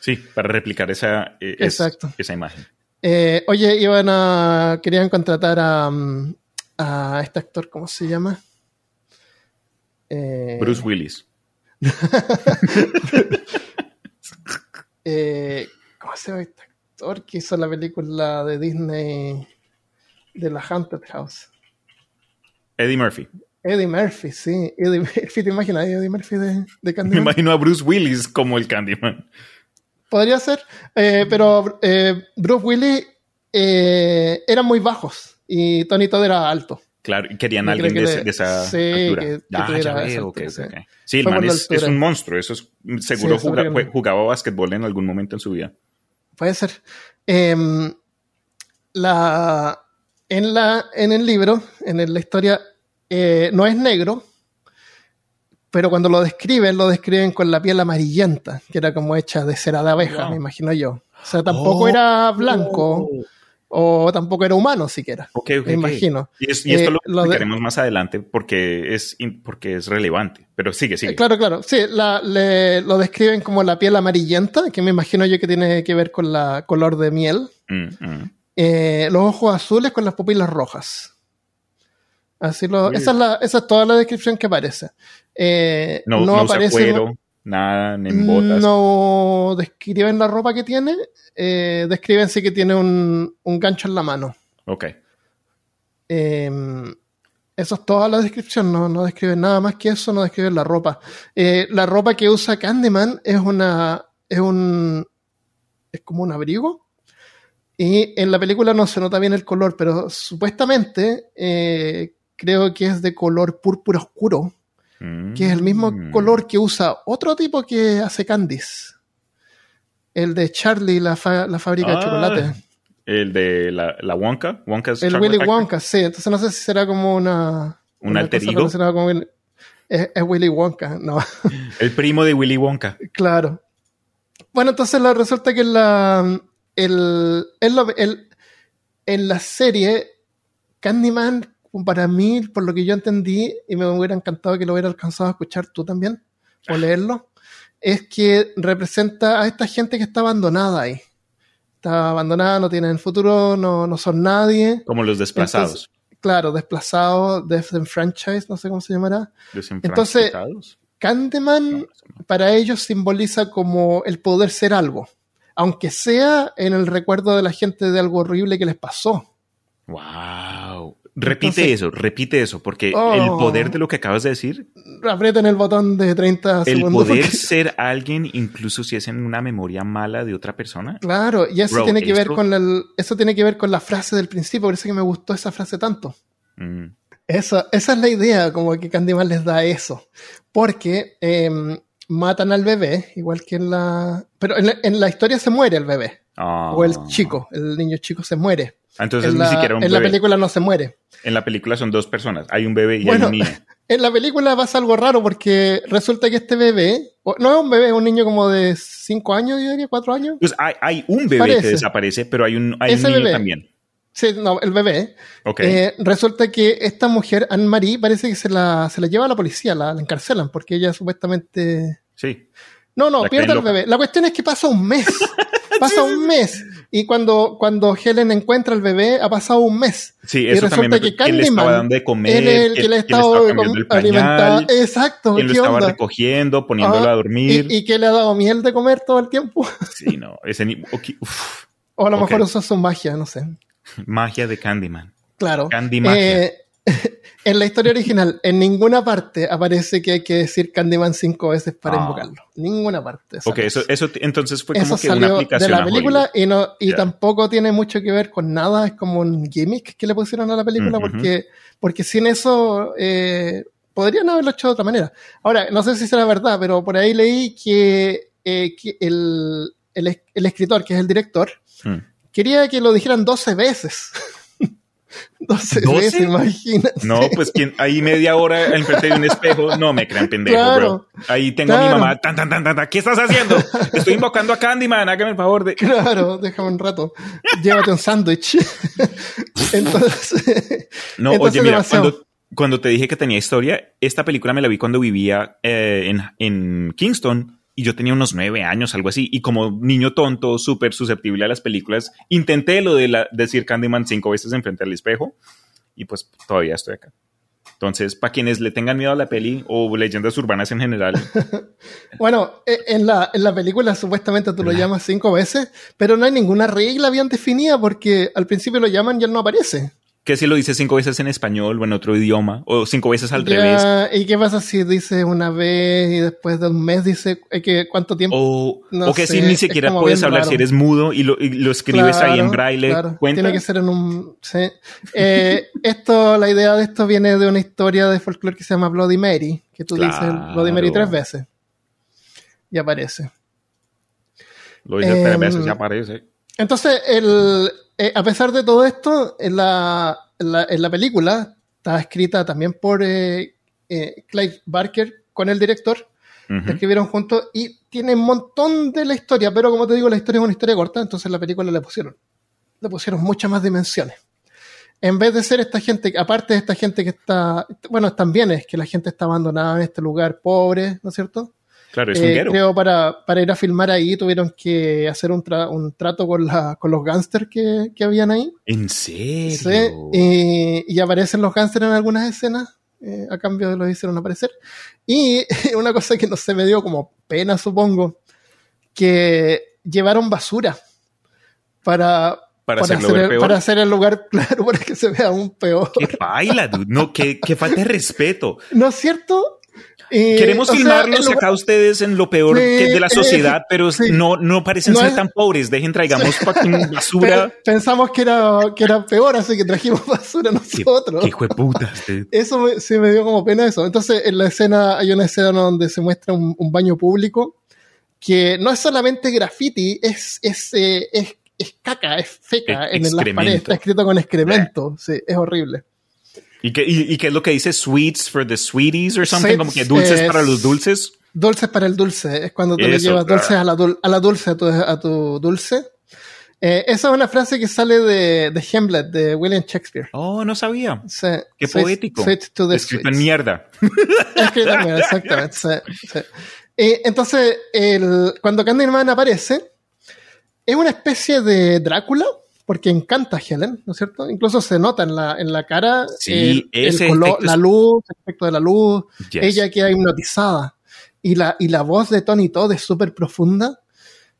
Sí, para replicar esa, eh, es- esa imagen. Eh, oye, iban a. Querían contratar a, mm, a este actor, ¿cómo se llama? Eh, Bruce Willis. ¿Cómo se llama este actor que hizo la película de Disney de la Haunted House? Eddie Murphy. Eddie Murphy, sí. Eddie Murphy, ¿te imaginas Eddie Murphy de, de Me Candyman? imagino a Bruce Willis como el Candyman. Podría ser, eh, pero eh, Bruce Willis eh, eran muy bajos y Tony Todd era alto. Claro, y querían a alguien de, esa sí, altura. que- que ah, ya veo, sí. el man es, un monstruo. Eso es, seguro eso juga- creo que- jugaba básquetbol en algún momento en su vida. Puede ser. Em, la, en, la, en el libro, en la historia, eh, no es negro, pero cuando lo describen, lo describen con la piel amarillenta, que era como hecha de cera de abeja, Wow. me imagino yo. O sea, tampoco Oh. era blanco o tampoco era humano siquiera. Ok, ok, me imagino. Y, es- y esto Eh, lo de- explicaremos más adelante porque es, porque es relevante. Pero sigue, sigue. Eh, Claro, claro. Sí, la- le- lo describen como la piel amarillenta, que me imagino yo que tiene que ver con la color de miel. Mm, mm. Eh, los ojos azules con las pupilas rojas. Así lo, esa, es la, esa es toda la descripción que aparece. Eh, No, no, no, usa aparece. cuero, nada, ni en botas. No describen la ropa que tiene. eh, describen sí que tiene un, un gancho en la mano. Ok. Eh, eso es toda la descripción, no, no describen nada más que eso, no describen la ropa. Eh, la ropa que usa Candyman es una. es un. es como un abrigo. Y en la película no se nota bien el color, pero supuestamente eh, creo que es de color púrpura oscuro, que es el mismo Mm. color que usa otro tipo que hace candies. El de Charlie, la, fa- la fábrica de Ah, chocolate. El de la, la Wonka. Wonka's El Willy Factory. Wonka, sí. Entonces no sé si será como una. ¿Un una alter ego? con Willy- Es, es Willy Wonka, no, El primo de Willy Wonka. claro. Bueno, entonces la- resulta que la, el, el, el- en la serie, Candyman, para mí, por lo que yo entendí, y me hubiera encantado que lo hubiera alcanzado a escuchar tú también, o leerlo, es que representa a esta gente que está abandonada ahí. Está abandonada, no tienen futuro, no, no son nadie. Como los desplazados. Entonces, claro, desplazados, franchise, no sé cómo se llamará. Desenfranchizados. Candyman para ellos simboliza como el poder ser algo, aunque sea en el recuerdo de la gente de algo horrible que les pasó. Wow. Repite Entonces- eso, repite eso, porque Oh. el poder de lo que acabas de decir, Aprieten el botón de 30 el segundos. poder porque- ser alguien, incluso si es en una memoria mala de otra persona. Claro, y eso Bro, tiene que ver con el, eso tiene que ver con la frase del principio, por eso que me gustó esa frase tanto. Mm. Esa, esa es la idea, como que Candyman les da eso. Porque em, matan al bebé, igual que en la. Pero en la, en la historia se muere el bebé. Ah. O el chico, el niño chico se muere. Entonces en ni la, siquiera un en la película no se muere. En la película son dos personas. Hay un bebé y Bueno, hay un niño. En la película pasa algo raro porque resulta que este bebé, o- no es un bebé, es un niño como de 5 años, yo diría, 4 años. Pues hay, hay un bebé Parece. que desaparece, pero hay un, hay un niño bebé. también. Sí, no, el bebé. Ok. Eh, resulta que esta mujer, Anne-Marie, parece que se la, se la lleva a la policía, la, la encarcelan, porque ella supuestamente... sí. No, no, La pierde al bebé. La cuestión es que pasa un mes. pasa un mes. y cuando, cuando Helen encuentra al bebé ha pasado un mes. Sí, y eso resulta también que ¿quién le estaba Candyman dando de comer? el que ¿Quién- le alimentando. Exacto, ¿Quién lo ¿qué estaba onda? recogiendo, poniéndolo Ah, a dormir? ¿Y, y que le ha dado miel de comer todo el tiempo? Sí, no, ese ni... ok, uf, O a lo Ok. mejor usó su magia, no sé. magia de Candyman. Claro. Candy magia. Eh, en la historia original, en ninguna parte aparece que hay que decir Candyman cinco veces para Ah. invocarlo. Ninguna parte. Ok, sale eso, eso entonces fue como Eso que una salió de aplicación la película y, no, y tampoco tiene mucho que ver con nada, es como un gimmick que le pusieron a la película porque, porque sin eso eh, podrían haberlo hecho de otra manera. Ahora, no sé si será verdad, pero por ahí leí que, eh, que el, el, el escritor, que es el director. Mm. Quería que lo dijeran 12 veces. 12, ¿12? veces, imagínate. No, pues ahí media hora enfrente de un espejo, no me crean pendejo, Claro. bro. Ahí tengo a mi mamá, tan, tan, tan, tan, ¿qué estás haciendo? Estoy invocando a Candyman, hágame el favor de... Claro, déjame un rato. Llévate un sándwich. Entonces, No, Entonces, oye, mira, cuando te dije que tenía historia, esta película me la vi cuando vivía eh, en, en Kingston y yo tenía unos nueve años, algo así. Y como niño tonto, súper susceptible a las películas, intenté lo de la, decir Candyman cinco veces enfrente al espejo y pues todavía estoy acá. Entonces, para quienes le tengan miedo a la peli o leyendas urbanas en general, Bueno, eh, en la, en la película supuestamente tú lo llamas cinco veces, pero no hay ninguna regla bien definida porque al principio lo llaman y él no aparece. Que si lo dices cinco veces en español o en otro idioma, o cinco veces al Ya, revés, ¿Y qué pasa si dice una vez y después de un mes dice eh, que cuánto tiempo? o, No o que si ni siquiera puedes hablar raro. si eres mudo y lo, y lo escribes ahí en braille, claro. ¿cuenta? Tiene que ser en un. sí. Eh, esto, la idea de esto viene de una historia de folclore que se llama Bloody Mary, que tú dices. Bloody Mary tres veces. Y aparece. Lo dices tres Em, veces, ya aparece. Entonces, el, eh, a pesar de todo esto, en la, en la, en la película está escrita también por eh, eh, Clive Barker con el director. Escribieron juntos y tiene un montón de la historia, pero como te digo, la historia es una historia corta, entonces la película le pusieron, le pusieron muchas más dimensiones. En vez de ser esta gente, aparte de esta gente que está, bueno, también es que la gente está abandonada en este lugar pobre, ¿no es cierto? Claro, es Eh, un guero. creo para, para ir a filmar ahí tuvieron que hacer un, tra- un trato con, la, con los gángsters que, que habían ahí. ¿En serio? Sí, y, y aparecen los gángsters en algunas escenas, eh, a cambio de los hicieron aparecer. Y una cosa que no se me dio como pena, supongo, que llevaron basura para, Para para, hacer, el, peor. para hacer el lugar claro, para que se vea aún peor. Qué baila, dude. No, qué, qué falta de respeto. ¿No es cierto? Y, Queremos filmarlos acá ustedes en lo peor Sí, que de la sociedad, pero sí. no, no parecen No ser es- tan pobres. Dejen, traigamos basura. Pe- pensamos que era, que era peor, así que trajimos basura Qué, nosotros. qué hijueputas, dude. Eso me- sí me dio como pena eso. Entonces, en la escena, hay una escena donde se muestra un, un baño público que no es solamente graffiti, es, es, eh, es, es caca, es feca E- en las paredes, está escrito con excremento. Sí, es horrible. ¿Y qué, y, y qué es lo que dice? Sweets for the sweeties or something? Sí, Como que dulces es- para los dulces. Dulces para el dulce, es cuando tú le Eso, llevas claro. dulces a la, dul- a la dulce, a tu, a tu dulce. Eh, esa es una frase que sale de, de Hamlet, de William Shakespeare. Oh, no sabía. Sí, Qué sweet- poético. sweet to the Escrito en sweets. mierda. Escrito en mierda, exactamente. sí, sí. Eh, entonces, el, cuando Candyman aparece, es una especie de Drácula, porque encanta a Helen, ¿no es cierto? Incluso se nota en la, en la cara Sí, el, color, es- la luz, el efecto de la luz, Yes. ella queda hipnotizada. Y la, y la voz de Tony Todd es súper profunda.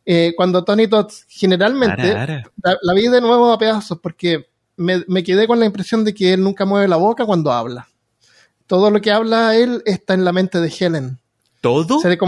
Eh, cuando Tony Todd generalmente, Ara, ara. La, la vi de nuevo a pedazos porque me, me quedé con la impresión de que él nunca mueve la boca cuando habla. Todo lo que habla él está en la mente de Helen. ¿Todo? Se le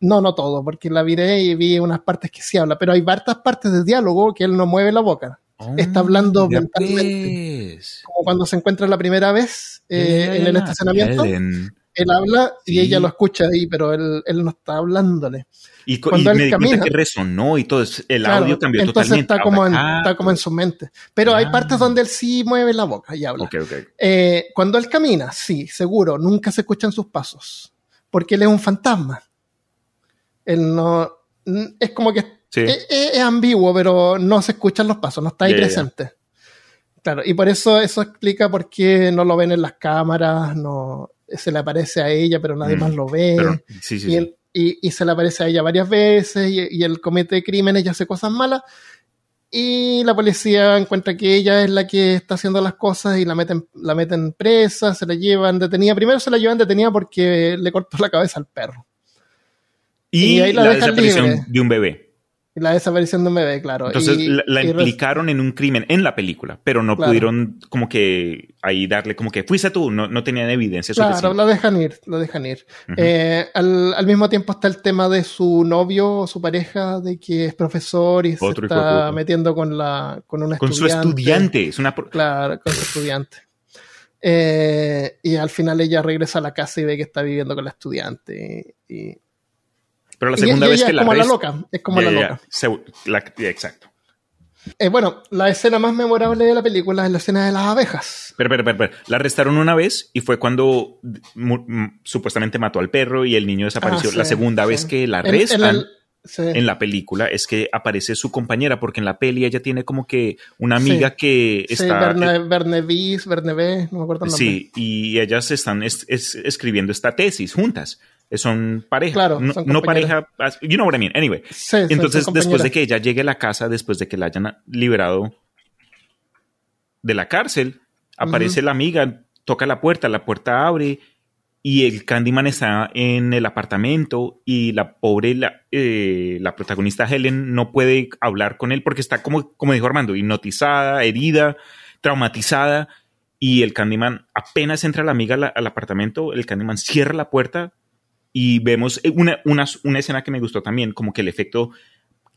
no, no todo, porque la viré y vi unas partes que sí habla, pero hay hartas partes de diálogo que él no mueve la boca. Oh, está hablando ya mentalmente. ves. Como cuando se encuentra la primera vez eh, en el estacionamiento, él habla y Sí. ella lo escucha ahí, pero él, él no está hablándole. Y, Cuando y él me camina- que resonó y todo. El Claro, audio cambió entonces totalmente. está como, en, Ah, está como en su mente. Pero hay partes donde él sí mueve la boca y habla. Ok, ok. Eh, cuando él camina, sí, seguro, nunca se escuchan sus pasos, porque él es un fantasma. Él no... Es como que Sí. es, es- ambiguo, pero no se escuchan los pasos, no está ahí presente. Claro, y por eso eso explica por qué no lo ven en las cámaras, no se le aparece a ella, pero nadie Mm, más lo ve. Pero, sí, sí, y, sí. él- y- y se le aparece a ella varias veces y, y él comete crímenes y hace cosas malas. y la policía encuentra que ella es la que está haciendo las cosas y la meten, la meten presa, se la llevan detenida. Primero se la llevan detenida porque le cortó la cabeza al perro. Y, Y ahí la la, dejan desaparición libre. de un bebé. Y la desaparición de un bebé, claro. Entonces Y- la, la y res- implicaron en un crimen en la película, pero no Claro. pudieron como que ahí darle como que fuiste tú, no, no tenían evidencia Claro, suficiente. lo dejan ir, lo dejan ir. Eh, al, al mismo tiempo está el tema de su novio o su pareja, de que es profesor y se Otro está metiendo con la con una Con su estudiante. Es una Claro, con su estudiante. Eh, y al final ella regresa a la casa y ve que está viviendo con la estudiante. Y, y- pero la y- segunda y vez ella que es la como la loca. Es como la loca. Se- la- exacto. Eh, bueno, la escena más memorable de la película es la escena de las abejas. Pero, pero, pero, pero, la arrestaron una vez y fue cuando supuestamente mató al perro y el niño desapareció. Ah, sí, la segunda sí. vez que la En- en arrestan el- sí. en la película es que aparece su compañera, porque en la peli ella tiene como que una amiga que está... Verne, Bernevis, Bernabé, no me acuerdo el nombre. Sí, y ellas están es- es- escribiendo esta tesis juntas. Son pareja. Claro, no, son no pareja. You know what I mean. Anyway. Sí, Entonces, son después de que ella llegue a la casa, después de que la hayan liberado de la cárcel, aparece la amiga, toca la puerta, la puerta abre y el Candyman está en el apartamento y la pobre, la, eh, la protagonista Helen no puede hablar con él porque está como, como dijo Armando, hipnotizada, herida, traumatizada y el Candyman apenas entra la amiga al, al apartamento, el Candyman cierra la puerta y vemos una, una, una escena que me gustó también, como que el efecto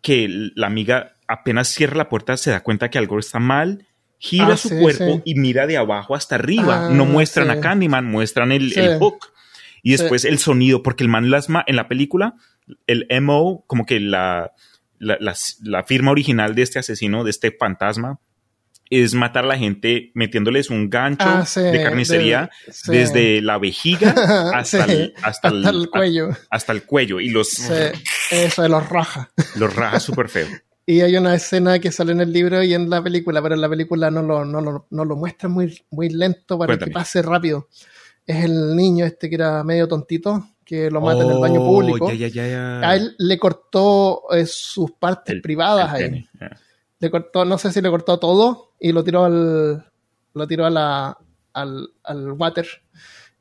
que la amiga apenas cierra la puerta se da cuenta que algo está mal, gira Ah, su sí, cuerpo sí. y mira de abajo hasta arriba. Ah, no muestran sí. a Candyman, muestran el, el hook. Y después el sonido, porque el man las ma- en la película, el MO, como que la, la, la- la firma original de este asesino, de este fantasma, es matar a la gente metiéndoles un gancho Ah, sí, de carnicería de- sí. desde la vejiga hasta, Sí, el, hasta, el, hasta el cuello. hasta el cuello y los, eso de los rajas. los raja súper feo. Y hay una escena que sale en el libro y en la película, pero en la película no lo, no lo, no lo muestra muy, muy lento para Cuéntame. que pase rápido. Es el niño este que era medio tontito, que lo mata en el baño público. Oh, Ya, ya, ya, ya. A él le cortó eh, sus partes El- privadas ahí. Le cortó, no sé si le cortó todo y lo tiró al, lo tiró a la, al, al water.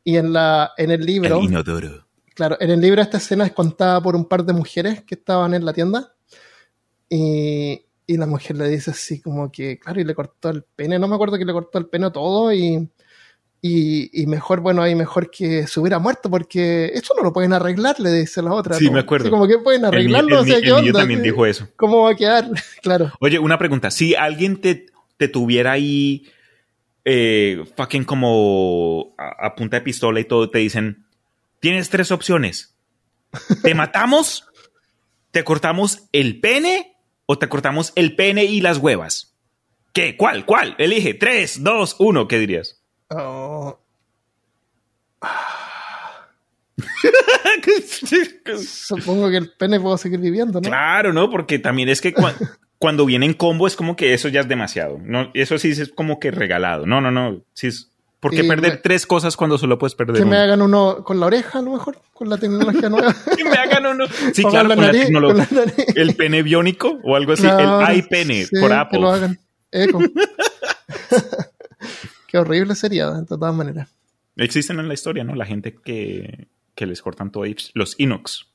Y en la, en el libro, El inodoro. Claro, en el libro esta escena es contada por un par de mujeres que estaban en la tienda y, y la mujer le dice así como que, claro, y le cortó el pene, no me acuerdo que le cortó el pene todo y, y, y mejor, bueno, ahí mejor que se hubiera muerto porque eso no lo pueden arreglar, le dice la otra. Sí, me acuerdo. así como que pueden arreglarlo, el o sea, ni- ¿qué el niño onda? también ¿Qué- dijo eso. ¿Cómo va a quedar? claro. Oye, una pregunta. Si alguien te, te tuviera ahí eh, fucking como a, a punta de pistola y todo, te dicen, tienes tres opciones. ¿Te matamos? ¿Te cortamos el pene? ¿O te cortamos el pene y las huevas? ¿Qué? ¿Cuál? ¿Cuál? Elige. Tres, dos, uno. ¿Qué dirías? Oh, supongo que el pene puedo seguir viviendo, ¿no? Claro, ¿no? Porque también es que cua- cuando viene en combo es como que eso ya es demasiado. No, eso sí es como que regalado. No, no, no. Sí es, ¿Por qué Y perder me- tres cosas cuando solo puedes perder Que me una? hagan uno con la oreja, a lo mejor, con la tecnología nueva. Que me hagan uno. Sí, claro, la con la nariz, tecnología. con la nariz. El pene biónico o algo así. El iPene sí, por Que Apple. lo hagan. Eco. Qué horrible sería, de todas maneras. Existen en la historia, ¿no? La gente que, que les cortan todo. Los Inox.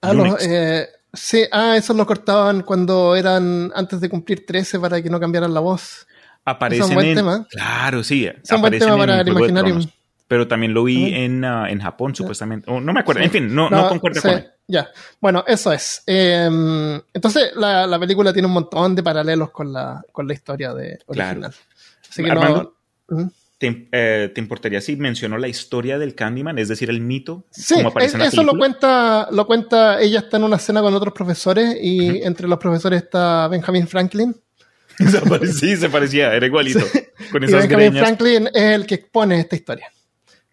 Ah, los, eh, sí, ah, esos los cortaban cuando eran antes de cumplir 13 para que no cambiaran la voz. Aparecen es un buen en. tema. Claro, sí. Es un buen tema para el. Tronos. Pero también lo vi en, ah, en Japón, supuestamente. Oh, no me acuerdo. En fin, no, no, concuerdo sí, con él. Ya, bueno, eso es. Eh, entonces, la, la película tiene un montón de paralelos con la, con la historia de Claro. original. Así que no- ¿Te, eh, ¿Te importaría si menciono la historia del Candyman? Es decir, el mito. Sí, como aparece en la es- eso lo cuenta, lo cuenta, ella está en una cena con otros profesores y entre los profesores está Benjamin Franklin. Sí, se parecía, era igualito. Con Y esas Benjamin greñas. Franklin es el que expone esta historia.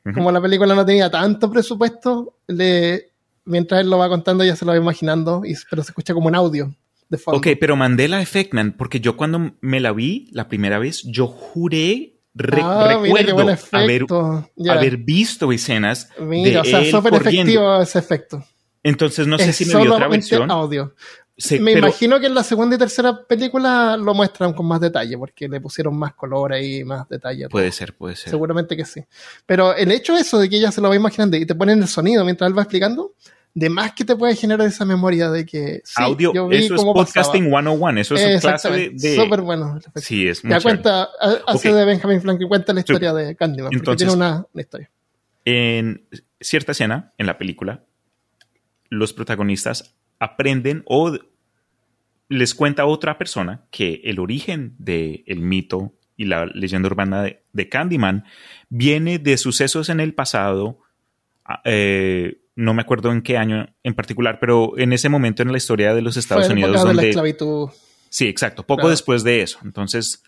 Ujú. Como la película no tenía tanto presupuesto, le, mientras él lo va contando ya se lo va imaginando, y, pero se escucha como un audio de fondo. Ok, pero Mandela Effect, man, porque yo cuando me la vi la primera vez, yo juré, re- Ah, recuerdo haber. Ya. haber visto escenas Mira, de o sea, él súper corriendo. efectivo ese efecto. Entonces no sé es si me vi otra versión. audio. Sí, Me pero- imagino que en la segunda y tercera película lo muestran con más detalle, porque le pusieron más color ahí, más detalle. Puede ser, puede ser. Seguramente que sí. Pero el hecho eso de que ella se lo va imaginando y te ponen el sonido mientras él va explicando, de más que te puede generar esa memoria de que sí, Audio, yo vi eso es podcasting pasaba. 101, eso es un clase de... De- Súper bueno. Sí, es muy Ya cuenta, ha- hace Ok. de Benjamin Franklin, cuenta la historia de Candyman, porque Entonces- tiene una, una historia. En cierta escena en la película, los protagonistas aprenden o les cuenta a otra persona que el origen del mito y la leyenda urbana de, de Candyman viene de sucesos en el pasado. ah, eh, no me acuerdo en qué año en particular, pero en ese momento en la historia de los Estados Fue Unidos época de la donde esclavitud. Sí, exacto. Poco Claro. después de eso. Entonces,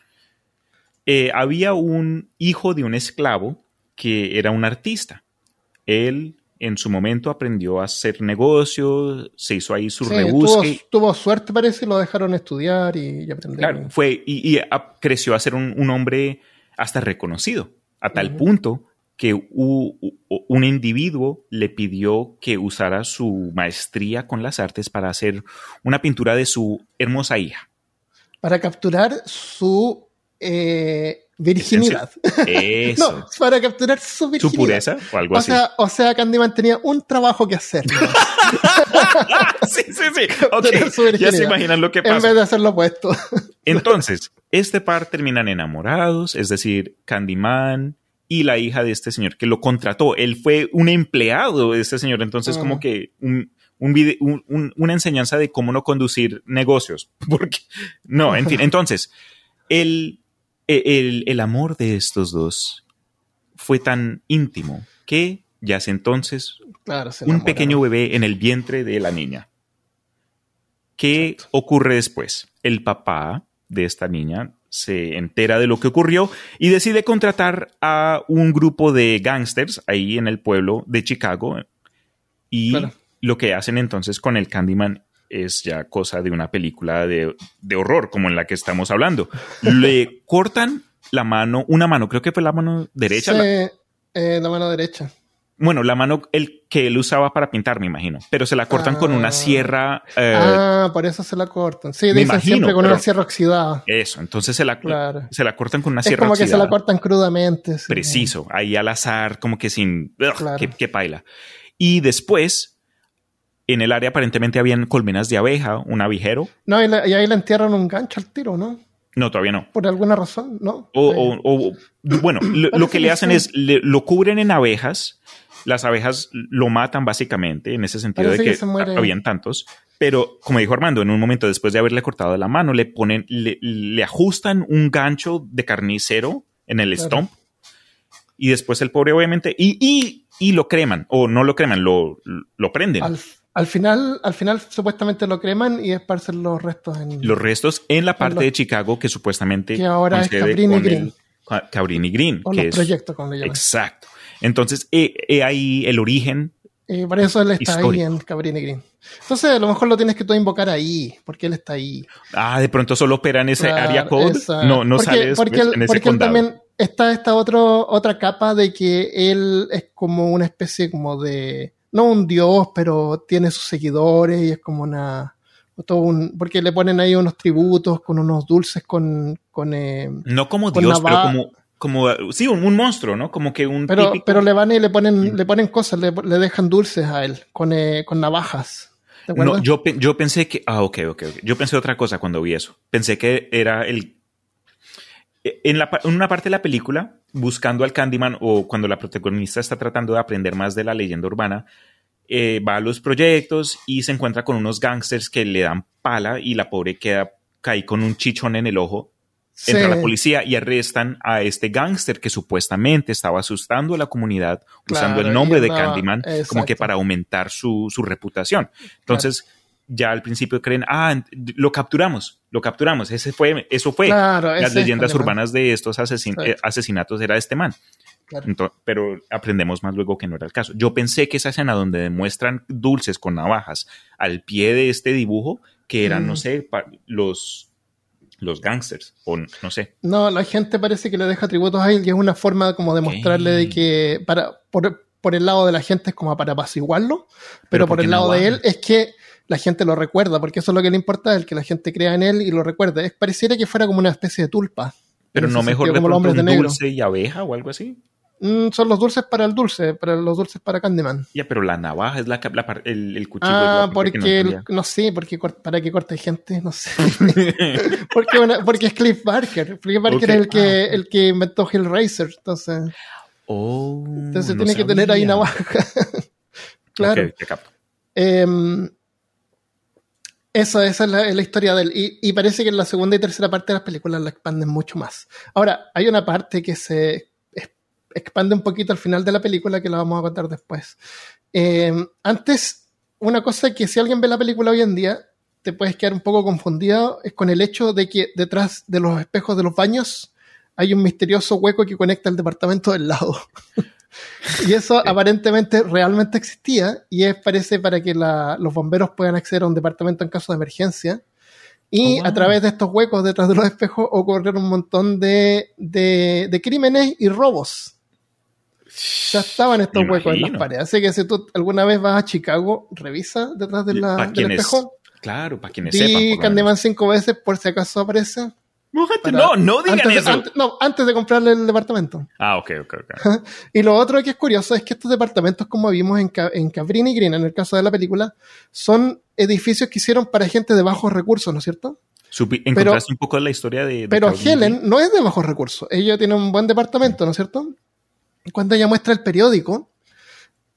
eh, había un hijo de un esclavo que era un artista. Él, en su momento, aprendió a hacer negocios, se hizo ahí su Sí, tuvo, rebusque. tuvo suerte, parece, lo dejaron estudiar y, y aprender. Claro, fue y, y a- creció a ser un, un hombre hasta reconocido, a tal punto que un individuo le pidió que usara su maestría con las artes para hacer una pintura de su hermosa hija. Para capturar su eh, virginidad. Eso. no, para capturar su su virginidad. pureza o algo O así. sea, o sea, Candyman tenía un trabajo que hacer. ¿no? sí, sí, sí. Ok, Tener su ya se imaginan lo que en pasa. vez de hacer lo opuesto. Entonces, este par terminan enamorados, es decir, Candyman y la hija de este señor que lo contrató. Él fue un empleado de este señor, entonces como que un, un vide- un- un- una enseñanza de cómo no conducir negocios. Porque, no, en fin, entonces, el, el, el amor de estos dos fue tan íntimo que ya hace entonces Claro, un pequeño bebé en el vientre de la niña. ¿Qué ocurre después? El papá de esta niña se entera de lo que ocurrió y decide contratar a un grupo de gángsters ahí en el pueblo de Chicago. Y Claro. lo que hacen entonces con el Candyman es ya cosa de una película de, de horror, como en la que estamos hablando. Le cortan la mano, una mano, creo que fue la mano derecha, Sí, la- eh, la mano derecha. Bueno, la mano el que él usaba para pintar, me imagino. Pero se la cortan con una Ah. sierra. eh, ah, por eso se la cortan. Sí, me dicen imagino, siempre con una sierra oxidada. Eso, entonces se la, Claro. se la cortan con una Es sierra como que se oxidada. la cortan crudamente. sí. Preciso, ahí al azar, como que sin. ugh, Claro. que, que paila. Y después, en el área aparentemente habían colmenas de abeja, un abejero. No, y, la- y ahí le entierran un gancho al tiro, ¿no? No, todavía no. Por alguna razón, ¿no? O, o- o- bueno, lo, lo que le hacen es le- lo cubren en abejas. Las abejas lo matan básicamente en ese sentido Parece de que que, habían tantos. Pero como dijo Armando, en un momento después de haberle cortado la mano, le ponen, le, le ajustan un gancho de carnicero en el Claro. stomp. Y después el pobre, obviamente, y, y, y lo creman, o no lo creman, lo, lo prenden. al, al final, al final supuestamente lo creman y esparcen los restos en. los restos en la parte los- de Chicago que supuestamente Que ahora es Cabrini Green. el- Cabrini Green, o que los es proyectos, como le llaman. exacto. Entonces, he, he ahí el origen. Y por eso él está Histórico. ahí en Cabrini Green. Entonces, a lo mejor lo tienes que tú invocar ahí, porque él está ahí. Ah, de pronto solo opera en ese Claro, área code. esa- No, no porque, sale después porque él, en ese porque él condado. también está esta otro, otra capa de que él es como una especie como de, no un dios, pero tiene sus seguidores y es como una, todo un, porque le ponen ahí unos tributos con unos dulces con, con eh, No como con Dios, pero como, como sí, un, un monstruo, ¿no? Como que un pero, típico- pero le van y le ponen, le ponen cosas, le, le dejan dulces a él con, eh, con navajas. No, yo, yo pensé que. Ah, ok, ok, ok. Yo pensé otra cosa cuando vi eso. Pensé que era el. En, la, en una parte de la película, buscando al Candyman o cuando la protagonista está tratando de aprender más de la leyenda urbana, eh, va a los proyectos y se encuentra con unos gangsters que le dan pala y la pobre queda cae con un chichón en el ojo. Sí. Entra la policía y arrestan a este gángster que supuestamente estaba asustando a la comunidad usando el nombre de Candyman como que para aumentar su, su reputación. Entonces, ya al principio creen, ah, lo capturamos, lo capturamos. Ese fue, eso fue. Claro, Las leyendas urbanas de estos asesin- eh, asesinatos era este man. Claro. Pero aprendemos más luego que no era el caso. Yo pensé que esa escena donde demuestran dulces con navajas al pie de este dibujo, que eran, Mm. no sé, pa- los, los gangsters, o no sé. No, la gente parece que le deja tributos a él y es una forma como de mostrarle de que para por, por el lado de la gente es como para apaciguarlo, pero, Pero por ¿por qué el lado no de él es que la gente lo recuerda, porque eso es lo que le importa, el que la gente crea en él y lo recuerde. Es, pareciera que fuera como una especie de tulpa. Pero no mejor sentido, de como los hombres de negro. dulce y abeja o algo así. Mm, son los dulces para el dulce, para los dulces para Candyman. Ya, pero la navaja es la, la el, el cuchillo. Ah, la porque, que no el- no, sé, porque para que corte gente, no sé. porque, porque es Cliff Barker. Cliff Barker es el que, Ah, el que inventó Hellraiser. Entonces, Oh, entonces no tiene que tener ahí navaja. claro. Em, esa, esa es la, la historia de él. Y, y parece que en la segunda y tercera parte de las películas la expanden mucho más. Ahora, hay una parte que se expande un poquito al final de la película que la vamos a contar después. Em, antes, una cosa que si alguien ve la película hoy en día, te puedes quedar un poco confundido, es con el hecho de que detrás de los espejos de los baños hay un misterioso hueco que conecta el departamento del lado. Y eso aparentemente realmente existía y es parece para que la- los bomberos puedan acceder a un departamento en caso de emergencia. Y Oh, wow. a través de estos huecos detrás de los espejos ocurrieron un montón de, de- de crímenes y robos. Ya estaban estos Me huecos en las paredes. Así que si tú alguna vez vas a Chicago, revisa detrás de la- del quienes- espejo. Claro, para quienes sepan. Di menos. Candyman cinco veces por si acaso aparece. Para- no, no digan antes eso. antes- no, antes de comprarle el departamento. Ah, ok, ok, ok. Y lo otro que es curioso es que estos departamentos, como vimos en, en Cabrini Green, en el caso de la película, son edificios que hicieron para gente de bajos recursos, ¿no es cierto? Supi- ¿Encontraste un poco la historia de. de Pero Calvin Helen no es de bajos recursos. Ella tiene un buen departamento, ¿no es cierto? Cuando ella muestra el periódico,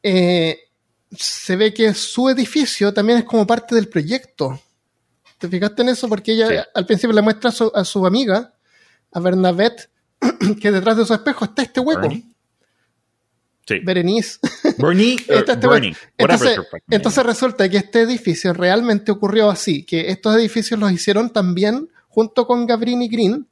eh, se ve que su edificio también es como parte del proyecto. ¿Te fijaste en eso? Porque ella Sí. al principio le muestra a su, a su amiga, a Bernadette, que detrás de su espejo está este hueco. Bernie. Sí. Berenice. Bernie. Está este Bernie. Entonces, entonces resulta que este edificio realmente ocurrió así, que estos edificios los hicieron también junto con Gabrini Green,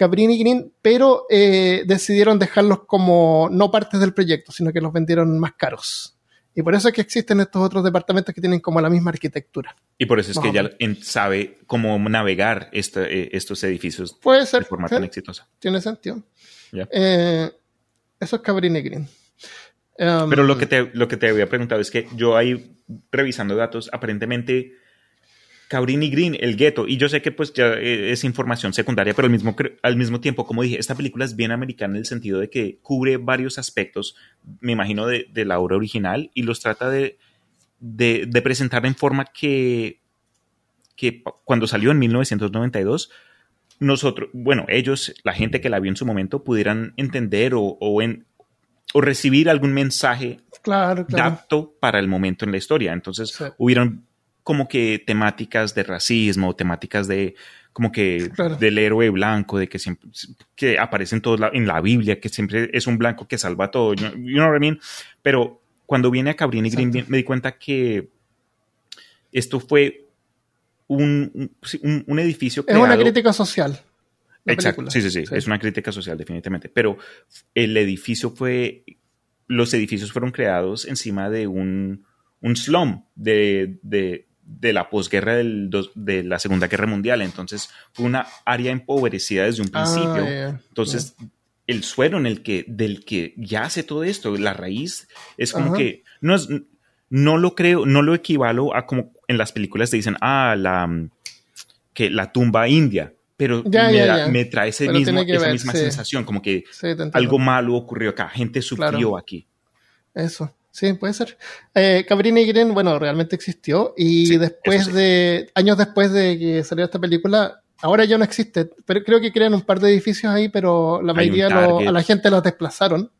Gabrini Green, pero eh, decidieron dejarlos como no partes del proyecto, sino que los vendieron más caros. Y por eso es que existen estos otros departamentos que tienen como la misma arquitectura. Y por eso es que ella sabe cómo navegar eh, estos edificios Puede ser, de forma sí, tan exitosa. tiene sentido. Eh, eso es Cabrini Green. Um, Pero lo que, te, lo que te había preguntado es que yo ahí, revisando datos, aparentemente Cabrini Green, el gueto, y yo sé que pues ya eh, es información secundaria, pero al mismo, cre- al mismo tiempo, como dije, esta película es bien americana en el sentido de que cubre varios aspectos, me imagino, de, de la obra original y los trata de, de, de presentar en forma que, que cuando salió en 1992, nosotros, bueno, ellos, la gente que la vio en su momento, pudieran entender o, o, en, o recibir algún mensaje Claro, claro. apto para el momento en la historia. Entonces, Sí. hubieron como que temáticas de racismo, temáticas de como que Claro. del héroe blanco, de que siempre que aparece en, todos la- en la Biblia, que siempre es un blanco que salva todo, you know, what I mean? Pero cuando viene a Cabrini Green me di cuenta que esto fue un, un- sí, un- edificio Es creado... una crítica social. Exacto, película. sí, sí, sí, es una crítica social definitivamente, pero el edificio fue, los edificios fueron creados encima de un, un slum de, de, de la posguerra del dos- de la Segunda Guerra Mundial, entonces fue una área empobrecida desde un Ah, principio, ya, ya. entonces el suelo en el que, del que yace todo esto, la raíz, es como Ajá. que, no es, no lo creo, no lo equivalo a como en las películas te dicen, ah, la, que la tumba india, pero Ya, me, ya, da- ya. me trae ese mismo, esa ver, misma sí. sensación, como que Sí, algo malo ocurrió acá, gente sufrió Claro. aquí. Eso, sí, puede ser. Eh, Cabrini Green, bueno, realmente existió y Sí, después sí. de, años después de que salió esta película, ahora ya no existe, pero creo que crean un par de edificios ahí, pero la mayoría lo- a la gente los desplazaron.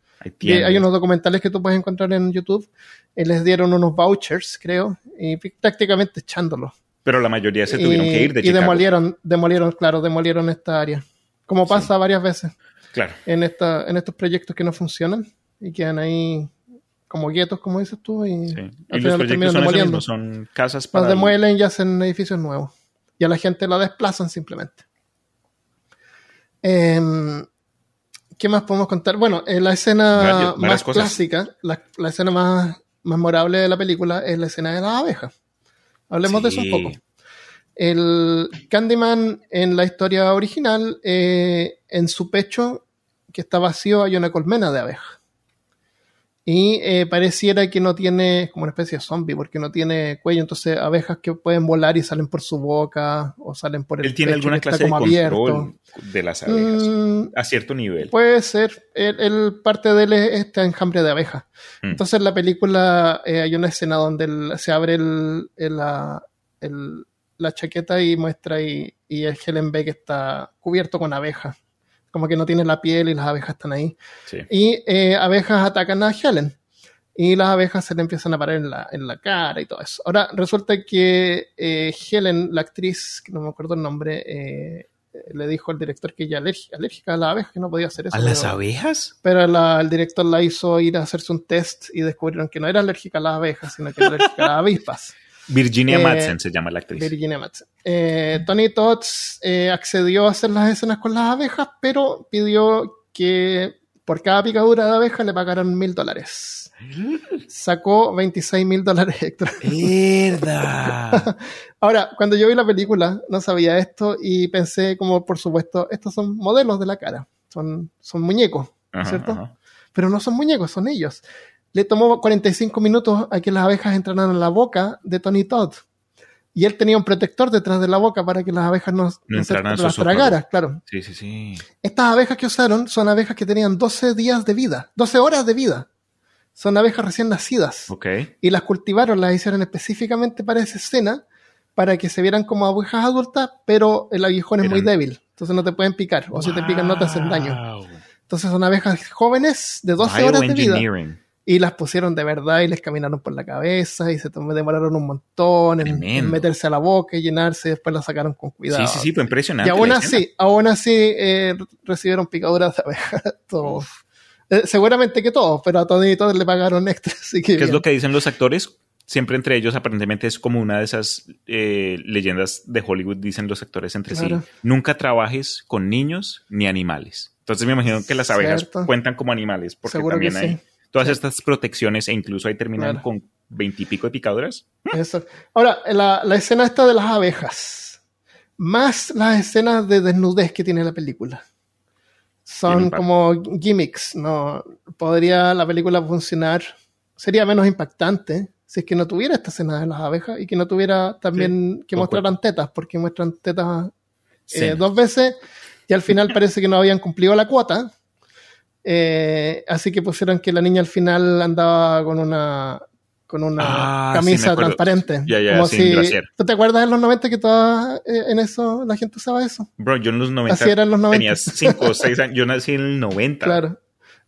Hay, unos documentales que tú puedes encontrar en YouTube, y les dieron unos vouchers, creo, y prácticamente echándolos. pero la mayoría se tuvieron y, que ir de y Chicago. demolieron, demolieron, claro, demolieron esta área. Como pasa varias veces Claro, en, esta, en estos proyectos que no funcionan y quedan ahí como guetos, como dices tú, y sí. al Y final los proyectos terminan son mismo, son casas Los para... demuelen y hacen edificios nuevos. Y a la gente la desplazan simplemente. Em, ¿Qué más podemos contar? Bueno, eh, la escena Varias- más clásica, la, la escena más, memorable de la película es la escena de las abejas. Hablemos de eso un poco. El Candyman en la historia original, eh, en su pecho, que está vacío, hay una colmena de abejas. Y eh, pareciera que no tiene, como una especie de zombie, porque no tiene cuello, entonces abejas que pueden volar y salen por su boca o salen por el Él tiene pecho alguna clase de como control abierto. de las abejas Mm, a cierto nivel. Puede ser. El, el- parte de él es este enjambre de abejas. Mm. Entonces en la película eh, hay una escena donde se abre el, la, el- la chaqueta y muestra y, y el Helen ve que está cubierto con abejas. Como que no tiene la piel y las abejas están ahí. Sí. Y eh, abejas atacan a Helen. Y las abejas se le empiezan a parar en la, en la cara y todo eso. Ahora, resulta que eh, Helen, la actriz, que no me acuerdo el nombre, eh, le dijo al director que ella alergi- alérgica a las abejas, que no podía hacer eso. ¿A las pero- abejas? pero la- el director la hizo ir a hacerse un test y descubrieron que no era alérgica a las abejas, sino que era alérgica a las avispas. Virginia Eh, Madsen se llama la actriz. Virginia Madsen. Eh, Tony Tots eh, accedió a hacer las escenas con las abejas, pero pidió que por cada picadura de abeja le pagaran mil dólares. Sacó 26 mil dólares extra. ¡Mierda! Ahora, cuando yo vi la película, no sabía esto y pensé como, por supuesto, estos son modelos de la cara, son, son muñecos, Ajá, ¿cierto? ajá. pero no son muñecos, son ellos. Le tomó 45 minutos a que las abejas entraran en la boca de Tony Todd. Y él tenía un protector detrás de la boca para que las abejas no, no entraran las tragaran, claro. Sí, sí, sí. Estas abejas que usaron son abejas que tenían 12 días de vida, 12 horas de vida. Son abejas recién nacidas. Ok. Y las cultivaron, las hicieron específicamente para esa escena, para que se vieran como abejas adultas, pero el aguijón es muy débil. Entonces no te pueden picar, o si te pican no te hacen daño. Entonces son abejas jóvenes de 12 horas de vida. Y las pusieron de verdad y les caminaron por la cabeza y se demoraron un montón en, meterse a la boca y llenarse y después la sacaron con cuidado. Sí, sí, sí, fue Y impresionante. aún la así, aún así eh, recibieron picaduras de abeja. todos. Eh, seguramente que todos, pero a todos y todos le pagaron extra. Así que ¿Qué es lo que dicen los actores? Siempre entre ellos, aparentemente, es como una de esas eh, leyendas de Hollywood, dicen los actores entre Claro. sí. Nunca trabajes con niños ni animales. Entonces me imagino que las abejas Cierto. cuentan como animales, porque Seguro también hay sí. Todas estas protecciones e incluso ahí terminan Claro. con veintipico de picaduras. Eso. Ahora, la, la escena esta de las abejas, más las escenas de desnudez que tiene la película. Son como gimmicks, ¿no? Podría la película funcionar, sería menos impactante si es que no tuviera esta escena de las abejas y que no tuviera también que mostraran tetas, porque muestran tetas eh, dos veces y al final parece que no habían cumplido la cuota. Eh, así que pusieron que la niña al final andaba con una con una Ah, camisa transparente. Ya, ya, como si. ¿Tú te acuerdas en los 90 que toda, eh, en eso la gente usaba eso? Bro, yo en los 90 Así eran los 90. tenía 5 o 6 años. Yo nací en el 90. Claro.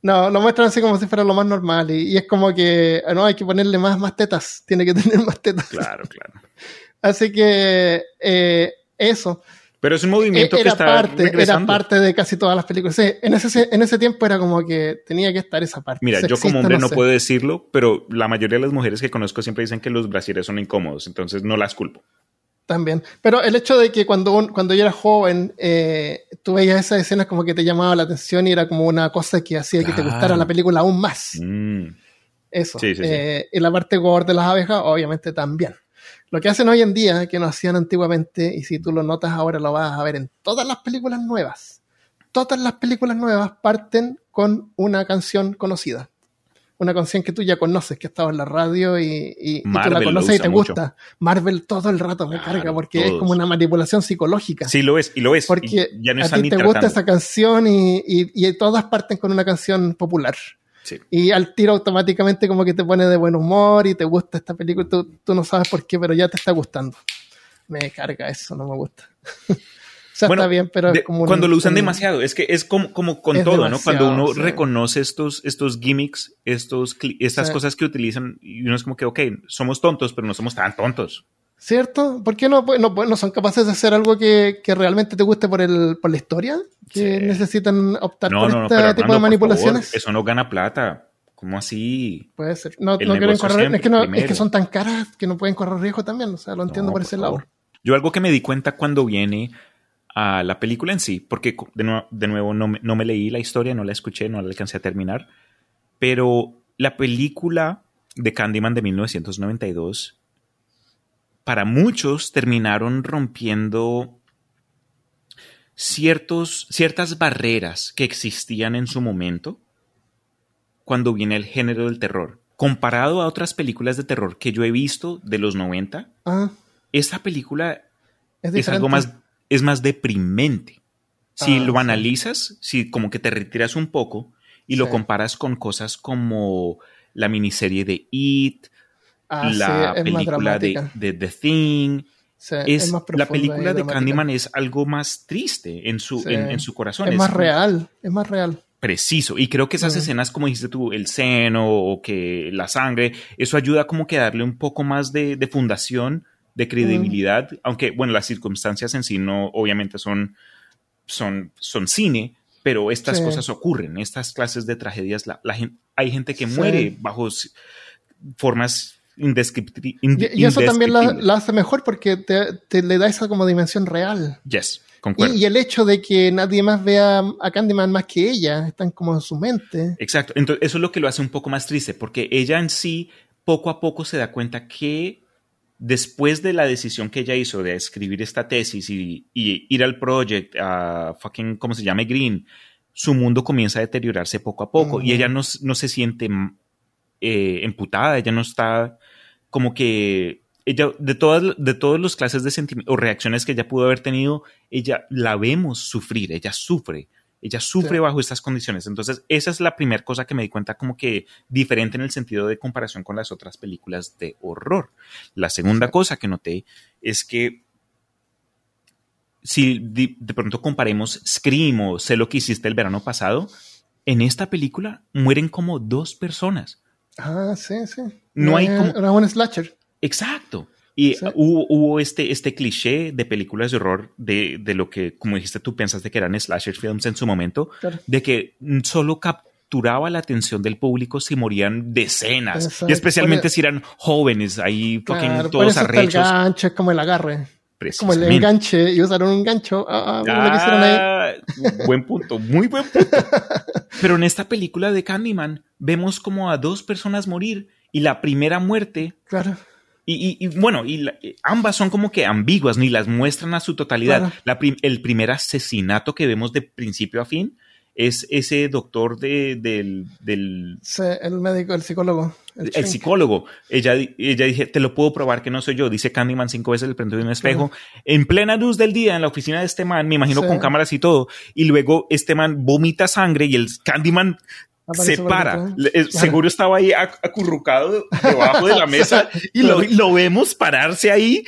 No, lo muestran así como si fuera lo más normal y, y es como que ah, no hay que ponerle más, más tetas, tiene que tener más tetas. Claro, claro. Así que eh, eso. Pero es un movimiento Eh, que está parte, era parte de casi todas las películas. Sí, en, ese, en ese tiempo era como que tenía que estar esa parte. Mira, yo como hombre no sé. puedo decirlo, pero la mayoría de las mujeres que conozco siempre dicen que los brasieres son incómodos, entonces no las culpo. También. Pero el hecho de que cuando, yo era joven, eh, tú veías esas escenas como que te llamaba la atención y era como una cosa que hacía que te gustara la película aún más. Mm, Eso. Sí, sí, sí. Eh, y la parte gore de las abejas, obviamente también. Lo que hacen hoy en día, que no hacían antiguamente, y si tú lo notas ahora lo vas a ver en todas las películas nuevas. Todas las películas nuevas parten con una canción conocida. Una canción que tú ya conoces, que estaba en la radio y, y- y tú la conoces y te mucho. gusta. Marvel todo el rato me Claro, carga porque es como una manipulación psicológica. Sí, lo es, y lo es. Porque ya no a ti te gusta esa canción y, y- y todas parten con una canción popular. Sí. Y al tiro automáticamente como que te pone de buen humor y te gusta esta película. Tú, tú no sabes por qué, pero ya te está gustando. Me carga eso, no me gusta. o sea, Bueno, está bien, pero de- como un- cuando lo usan un- demasiado, es que es como, como con todo, ¿no? Cuando uno sí. reconoce estos, estos gimmicks, estos, estas Sí. cosas que utilizan, y uno es como que, ok, somos tontos, pero no somos tan tontos. ¿Cierto? ¿Por qué no, pu- no, pu- no son capaces de hacer algo que, que realmente te guste por, el, por la historia? Que Sí. necesitan optar No, por este tipo Armando, de manipulaciones. favor, eso no gana plata. ¿Cómo así? Puede ser. No, quieren correr. Es que, es que son tan caras que no pueden correr riesgo también. O sea, lo entiendo por por ese favor. lado. Yo algo que me di cuenta cuando viene a la película en sí, porque de nuevo, de nuevo no, me, no me leí la historia, no la escuché, no la alcancé a terminar, pero la película de Candyman de 1992, para muchos terminaron rompiendo ciertos, ciertas barreras que existían en su momento cuando viene el género del terror. Comparado a otras películas de terror que yo he visto de los 90, Ah, esta película es, es algo más, es más deprimente. Si Ah, lo sí. analizas, si como que te retiras un poco y lo Sí. comparas con cosas como la miniserie de It, Ah, la película de, The Thing, Sí, es, la película de. Candyman es algo más triste en su, Sí. en, en su corazón. Es más real, es más real. Preciso. Y creo que esas escenas, como dijiste tú, el seno o que la sangre, eso ayuda como que a darle un poco más de, de fundación, de credibilidad, aunque, bueno, las circunstancias en sí no, obviamente son, son, son cine, pero estas cosas ocurren, estas clases de tragedias, la, hay gente que muere bajo formas ind- Y, y eso también la, hace mejor porque te, te le da esa como dimensión real. Yes, concuerdo. Y, y el hecho de que nadie más vea a Candyman más que ella, están como en su mente. Exacto. Entonces, eso es lo que lo hace un poco más triste, porque ella en sí, poco a poco se da cuenta que después de la decisión que ella hizo de escribir esta tesis y, y ir al project, a fucking, ¿cómo se llama? Green, su mundo comienza a deteriorarse poco a poco y ella no, no se siente eh, emputada, ella no está como que ella de todas de todas las clases de sentimientos o reacciones que ella pudo haber tenido, ella la vemos sufrir, ella sufre, ella sufre Sí. bajo estas condiciones. Entonces, esa es la primera cosa que me di cuenta como que diferente en el sentido de comparación con las otras películas de horror. La segunda cosa que noté es que si de, de pronto comparemos Scream o Sé lo que hiciste el verano pasado, en esta película mueren como dos personas. Ah, sí, sí. No hay Eh, como- Era un slasher. Exacto. Y Sí. hubo, hubo este, este cliché de películas de horror de, de lo que, como dijiste, tú pensaste que eran slasher films en su momento, Claro. de que solo capturaba la atención del público si morían decenas, Exacto. y especialmente si eran jóvenes, ahí fucking Claro, todos está el arrechos. gancho, es como el agarre. Como el enganche, y usaron un gancho. Ah, ah, ahí. Ah, buen punto, muy buen punto. Pero en esta película de Candyman vemos como a dos personas morir y la primera muerte Claro. y, y- y, bueno, y la- eh, ambas son como que ambiguas, ni las muestran a su totalidad. Claro. La prim- el primer asesinato que vemos de principio a fin es ese doctor de- del, del Sí, el médico, el psicólogo. El, psicólogo. Ella, ella dije, te lo puedo probar que no soy yo. Dice Candyman cinco veces el frente de un espejo. En plena luz del día, en la oficina de este man, me imagino Sí. con cámaras y todo. Y luego este man vomita sangre y el Candyman se para. Le- eh. Seguro estaba ahí ac- acurrucado debajo de la mesa y lo, lo vemos pararse ahí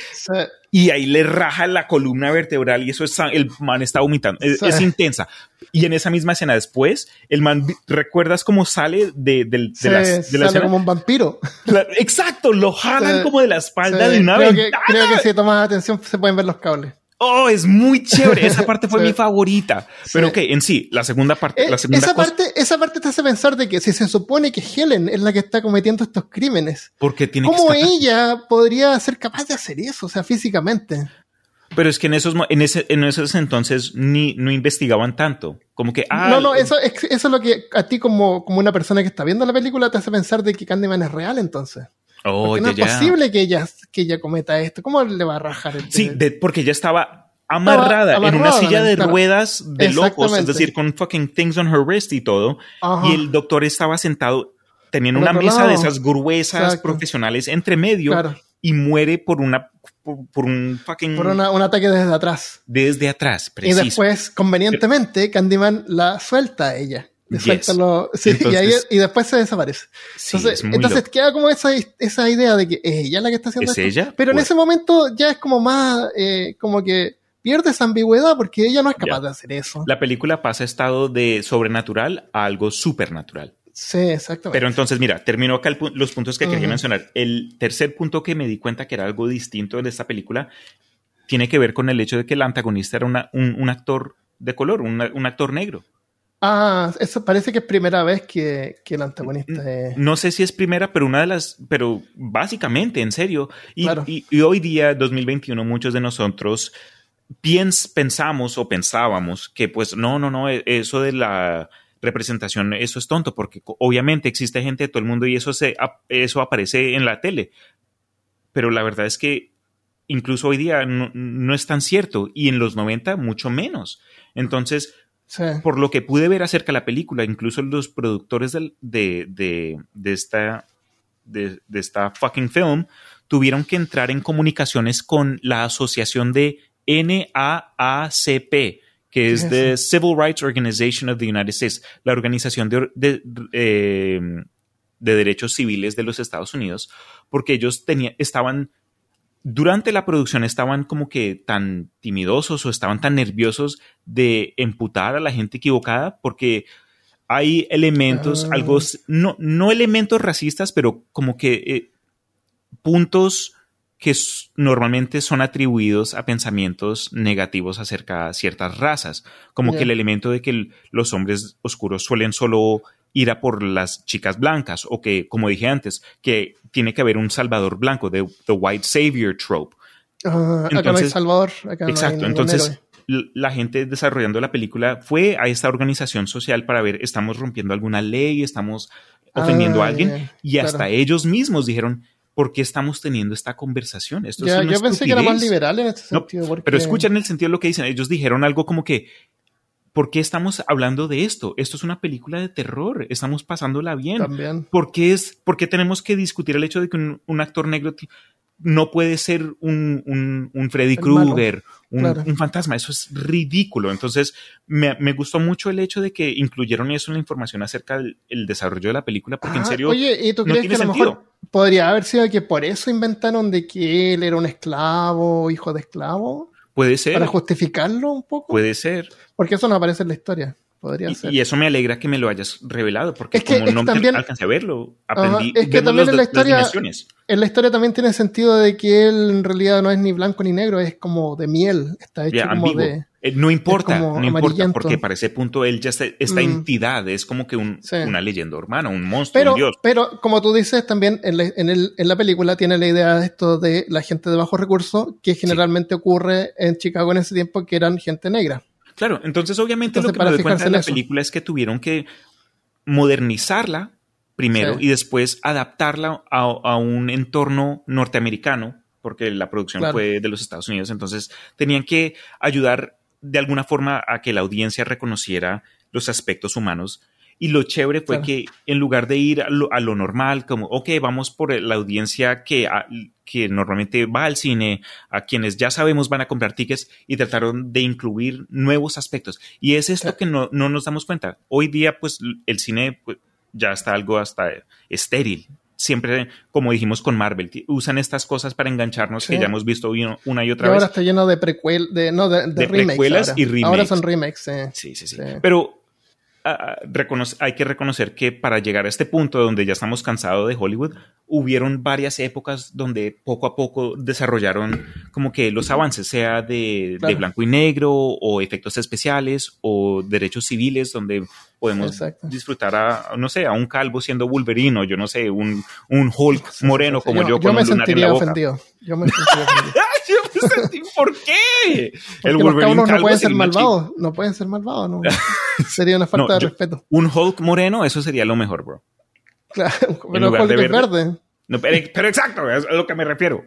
y ahí le raja la columna vertebral y eso es el man está vomitando. Es, intensa. Y en esa misma escena después, el man, ¿recuerdas cómo sale de, de las- de la sale escena? como un vampiro. La- exacto, lo jalan como de la espalda de una creo que, creo que si tomas atención se pueden ver los cables. Oh, es muy chévere. Esa parte fue Sí. mi favorita. Pero Sí. ok, en sí, la segunda parte, Eh, la segunda esa, cosa, parte, esa parte te hace pensar de que si se supone que Helen es la que está cometiendo estos crímenes, porque tiene ¿cómo que ella podría ser capaz de hacer eso? O sea, físicamente. Pero es que en esos, en ese, en esos entonces ni, no investigaban tanto. Como que, ah, no, no, eso, es- eso es lo que a ti como, como una persona que está viendo la película te hace pensar de que Candyman es real entonces. Oh, Porque no ya, es ya. posible que ella, que ella cometa esto. ¿Cómo le va a rajar el Sí, de- porque ya estaba amarrada, en una silla de claro. ruedas de locos, es decir, con fucking things on her wrist y todo. Ajá. Y el doctor estaba sentado, teniendo una mesa lado. de esas gruesas Exacto. profesionales entre medio Claro. y muere por una por, por un fucking Por una- un ataque desde atrás. desde atrás, Y preciso. después, convenientemente, Candyman la suelta a ella. Le Yes. y, Entonces- ahí- y después se desaparece. Entonces, queda como esa, esa idea de que es ella la que está haciendo ¿Es esto. ella? Pero en Pues- ese momento ya es como más, eh, como que pierde esa ambigüedad porque ella no es capaz Ya. de hacer eso. La película pasa estado de sobrenatural a algo supernatural. Sí, exactamente. Pero entonces, mira, termino acá el pu- los puntos que quería mencionar. El tercer punto que me di cuenta que era algo distinto de esta película tiene que ver con el hecho de que el antagonista era una- un, un actor de color, un, un actor negro. Ah, eso parece que es primera vez que, que el antagonista es... No sé si es primera, pero una de las, pero básicamente, en serio. Y, Claro. y- y hoy día, 2021, muchos de nosotros piens- pensamos o pensábamos que pues no, no, no, e- eso de la representación, eso es tonto, porque obviamente existe gente de todo el mundo y eso, se, eso aparece en la tele. Pero la verdad es que incluso hoy día no, no es tan cierto y en los 90 mucho menos. Entonces, Sí. por lo que pude ver acerca de la película, incluso los productores del- de, de, de esta, de, de esta fucking film tuvieron que entrar en comunicaciones con la asociación de NAACP, que es the Civil Rights Organization of the United States, la organización de, de, eh, de derechos civiles de los Estados Unidos, porque ellos tenían, estaban durante la producción estaban como que tan timidosos o estaban tan nerviosos de emputar a la gente equivocada porque hay elementos, Ah. algo, no, no elementos racistas, pero como que eh, puntos que normalmente son atribuidos a pensamientos negativos acerca de ciertas razas, como que el elemento de que los hombres oscuros suelen solo ir a por las chicas blancas o que, como dije antes, que tiene que haber un salvador blanco, de the white savior trope. Ah, acá no hay Entonces- Salvador. Acá no hay Exacto, entonces héroe. la gente desarrollando la película fue a esta organización social para ver, estamos rompiendo alguna ley, estamos ofendiendo Ah, a alguien, ya, y hasta claro. ellos mismos dijeron, ¿por qué estamos teniendo esta conversación? Esto Ya, es una yo pensé que era más estupidez". liberal en este No, sentido. porque- Pero escuchen el sentido de lo que dicen. Ellos dijeron algo como que, ¿por qué estamos hablando de esto? Esto es una película de terror. Estamos pasándola bien. También. ¿Por qué, es, por qué tenemos que discutir el hecho de que un, un actor negro no puede ser un, un, un Freddy Krueger, un, claro. un fantasma? Eso es ridículo. Entonces, me, me gustó mucho el hecho de que incluyeron eso en la información acerca del el desarrollo de la película, porque en Ah, serio, Oye, ¿y tú no crees tiene que a lo sentido. mejor podría haber sido que por eso inventaron de que él era un esclavo, hijo de esclavo? Puede ser. Para justificarlo un poco. Puede ser. Porque eso no aparece en la historia. Podría Y, ser. y eso me alegra que me lo hayas revelado, porque Es que- como es no que también- alcancé a verlo, Ajá, aprendí es que también los- en la historia-. En la historia también tiene sentido de que él en realidad no es ni blanco ni negro, es como de miel. Está hecho Ya, como ambiguo. de. Eh, no importa, no importa, porque para ese punto él ya está, esta Mm. entidad es como que un- Sí. una leyenda urbana, un monstruo, Pero, un dios. pero como tú dices, también en la, en, el- en la película tiene la idea de esto de la gente de bajos recursos, que generalmente ocurre en Chicago en ese tiempo, que eran gente negra. Claro, entonces obviamente Entonces, lo que para me doy cuenta en la eso. película es que tuvieron que modernizarla primero Sí. y después adaptarla a, a un entorno norteamericano, porque la producción Claro. fue de los Estados Unidos, entonces tenían que ayudar de alguna forma a que la audiencia reconociera los aspectos humanos. Y lo chévere fue Claro. que en lugar de ir a lo, a lo normal, como, ok, vamos por la audiencia que, a- que normalmente va al cine, a quienes ya sabemos van a comprar tickets, y trataron de incluir nuevos aspectos. Y es esto Claro. que no, no nos damos cuenta. Hoy día, pues, el cine pues, ya está algo hasta estéril. Siempre, como dijimos con Marvel, usan estas cosas para engancharnos Sí. que ya hemos visto una y Y otra ahora vez. está lleno de precuel, de, no, de, de De remakes. precuelas ahora. y remakes. Ahora son remakes, sí. Sí, sí, sí. Sí. Pero ah, ah, hay que reconocer que para llegar a este punto donde ya estamos cansados de Hollywood, hubieron varias épocas donde poco a poco desarrollaron como que los avances, sea de, de Claro. blanco y negro o efectos especiales o derechos civiles donde podemos Exacto. disfrutar a, no sé, a un calvo siendo Wolverine o yo no sé, un, un Hulk moreno sí, sí. como yo, con me un lunar en la sentiría boca. ofendido. Yo me sentiría ofendido. Yo me sentí, ¿Por qué? Porque los cabros no pueden ser malvados. No pueden ser malvados. No. Sería una falta No, de yo- respeto. Un Hulk moreno, eso sería lo mejor, bro. Claro, pero es verde. No, pero, pero exacto, es a lo que me refiero.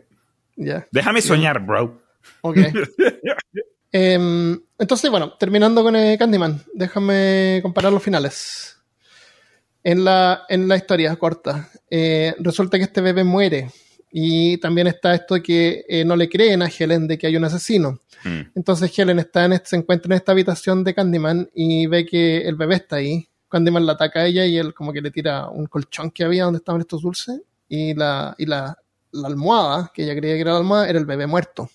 Ya, Déjame soñar, bro. ok. Em, entonces, bueno, terminando con eh, Candyman, déjame comparar los finales. En la, en la historia corta, eh, resulta que este bebé muere. Y también está esto de que eh, no le creen a Helen de que hay un asesino. Mm, Entonces Helen está en este- se encuentra en esta habitación de Candyman y ve que el bebé está ahí. Candyman la ataca a ella y él como que le tira un colchón que había donde estaban estos dulces y la, y la, la almohada, que ella creía que era la almohada, era el bebé muerto.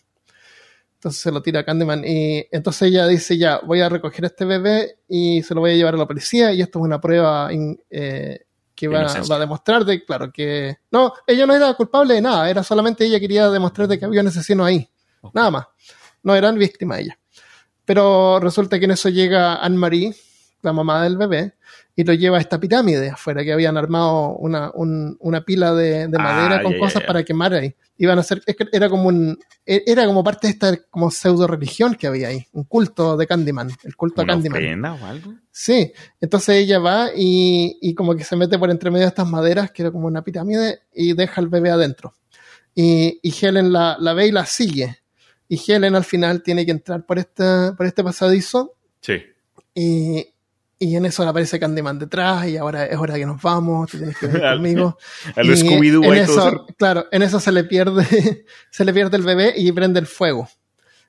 Entonces se lo tira a Candyman y entonces ella dice ya, voy a recoger a este bebé y se lo voy a llevar a la policía y esto es una prueba in- eh, que va, a demostrar de, claro, que no, ella no era culpable de nada, era solamente ella quería demostrar de que había un asesino ahí, nada más no eran víctimas ella. Pero resulta que en eso llega Anne-Marie, la mamá del bebé, y lo lleva a esta pirámide afuera, que habían armado una, un- una pila de, de Ah, madera con ya, cosas para quemar ahí. Iban a hacer, era como un, e- era como parte de esta como pseudo religión que había ahí, un culto de Candyman, el culto a ¿Una Candyman. ofrenda o algo? Sí, entonces ella va y, y como que se mete por entre medio de estas maderas, que era como una pirámide, y deja al bebé adentro. Y, y Helen la, la ve y la sigue. Y Helen al final tiene que entrar por, esta, por este pasadizo Sí. Y, y en eso aparece Candyman detrás y ahora es hora que nos vamos, tú tienes que venir conmigo. A lo Y Scooby-Doo eso, Claro, en eso se le pierde, se le pierde el bebé y prende el fuego.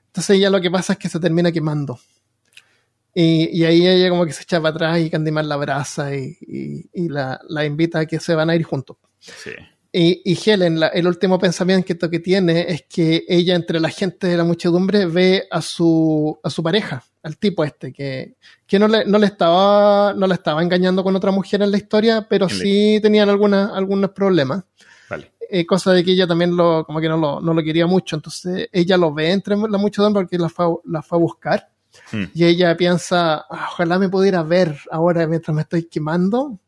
Entonces ella lo que pasa es que se termina quemando. Y, y ahí ella como que se echa para atrás y Candyman la abraza y, y- y la, la invita a que se van a ir juntos. Sí. Y, y Helen, la- el último pensamiento que tiene es que ella entre la gente de la muchedumbre ve a su, a su pareja, al tipo este, que, que no, le, no, le estaba, no le estaba engañando con otra mujer en la historia, pero la- sí tenían alguna, algunos problemas. Vale. Eh, cosa de que ella también lo, como que no lo, no lo quería mucho. Entonces ella lo ve entre la muchedumbre porque la fue, a- la fue a buscar. Hmm. Y ella piensa, "Ah, ojalá me pudiera ver ahora mientras me estoy quemando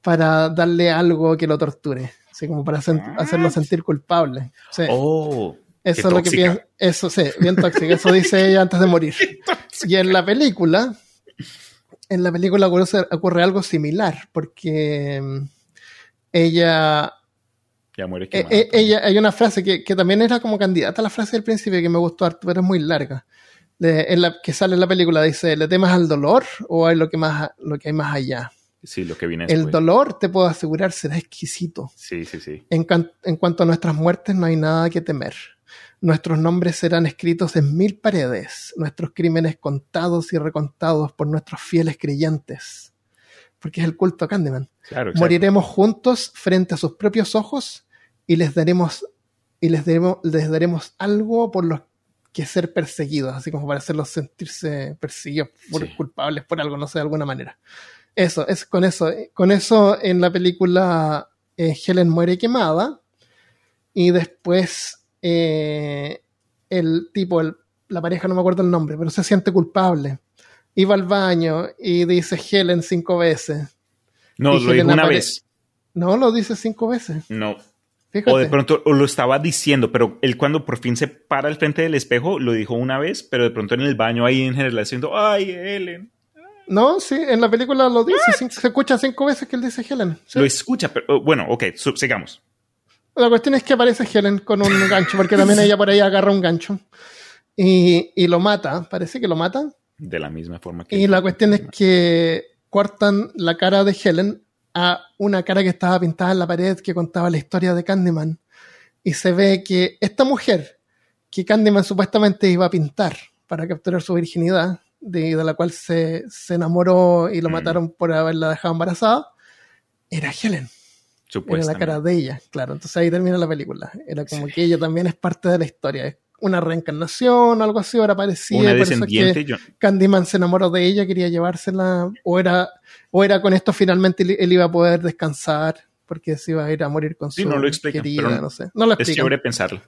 para darle algo que lo torture. Así como para sen- hacerlo sentir culpable. Sí, Oh. eso qué es lo que piensa. Eso sí, bien tóxico. Eso dice ella antes de morir. Y en la película, en la película ocurre, ocurre algo similar, porque mm, ella Ya muere eh, quemada. eh, ella, hay una frase que, que también era como candidata a la frase del principio que me gustó harto, pero es muy larga. En la, que sale en la película, dice, ¿le temas al dolor o hay lo que, más, lo que hay más allá? Sí, lo que viene El después. dolor, te puedo asegurar, será exquisito. Sí, sí, sí. En, cuanto a nuestras muertes, no hay nada que temer. Nuestros nombres serán escritos en mil paredes, nuestros crímenes contados y recontados por nuestros fieles creyentes. Porque es el culto a Candyman. Claro. Moriremos juntos frente a sus propios ojos y les daremos y les daremos, les daremos algo por lo que ser perseguidos, así como para hacerlos sentirse perseguidos por Sí. culpables por algo, no sé, de alguna manera. Eso, es con eso, eh, con eso en la película eh, Helen muere quemada y después eh, el tipo, el- la pareja, no me acuerdo el nombre, pero se siente culpable. Iba al baño y dice Helen cinco veces. No, y lo dijo una vez. No, lo dice cinco veces. No. Fíjate. O de pronto o lo estaba diciendo, pero él cuando por fin se para al frente del espejo lo dijo una vez, pero de pronto en el baño ahí en general diciendo, ay, Ellen. No, sí, en la película lo dice. Se escucha cinco veces que él dice Helen. sí. Lo escucha, pero oh, bueno, ok, sub- sigamos. La cuestión es que aparece Helen con un gancho, porque también ella por ahí agarra un gancho. Y, y lo mata, parece que lo mata. De la misma forma que... Y la cuestión es que cortan la cara de Helen a una cara que estaba pintada en la pared que contaba la historia de Candyman. Y se ve que esta mujer, que Candyman supuestamente iba a pintar para capturar su virginidad, de, de la cual se, se enamoró y lo Mm. mataron por haberla dejado embarazada, era Helen. Era la cara de ella, claro. Entonces ahí termina la película. Era como que ella también es parte de la historia. Es una reencarnación, algo así, ahora parecía. Una es que yo- Candyman se enamoró de ella, quería llevársela, o era, o era con esto finalmente él, iba a poder descansar, porque se iba a ir a morir con Sí, su no lo explican, querida, pero no sé. No lo es explican. chévere pensarlo.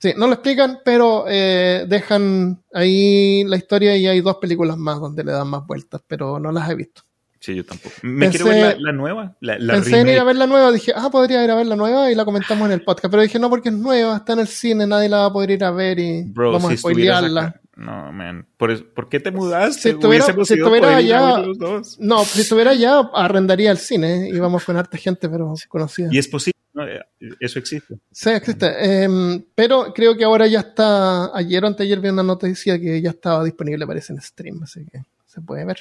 Sí, no lo explican, pero eh, dejan ahí la historia y hay dos películas más donde le dan más vueltas, pero no las he visto. Sí, yo tampoco. Me Pensé- quiero ver la, la nueva, la, la Pensé en ir remake. a ver la nueva, dije, ah, podría ir a ver la nueva y la comentamos en el podcast, pero dije, no, porque es nueva, está en el cine, nadie la va a poder ir a ver y Bro, vamos si a spoilearla. No, man. ¿Por, ¿por qué te mudaste? Si estuviera- si estuviera allá-. No, si estuviera allá, arrendaría el cine, íbamos con harta gente, pero conocida. Y es posible, eso existe. Sí, existe. Em, pero creo que ahora ya está. Ayer o anteayer vi una noticia que ya estaba disponible, parece en stream, así que se puede ver.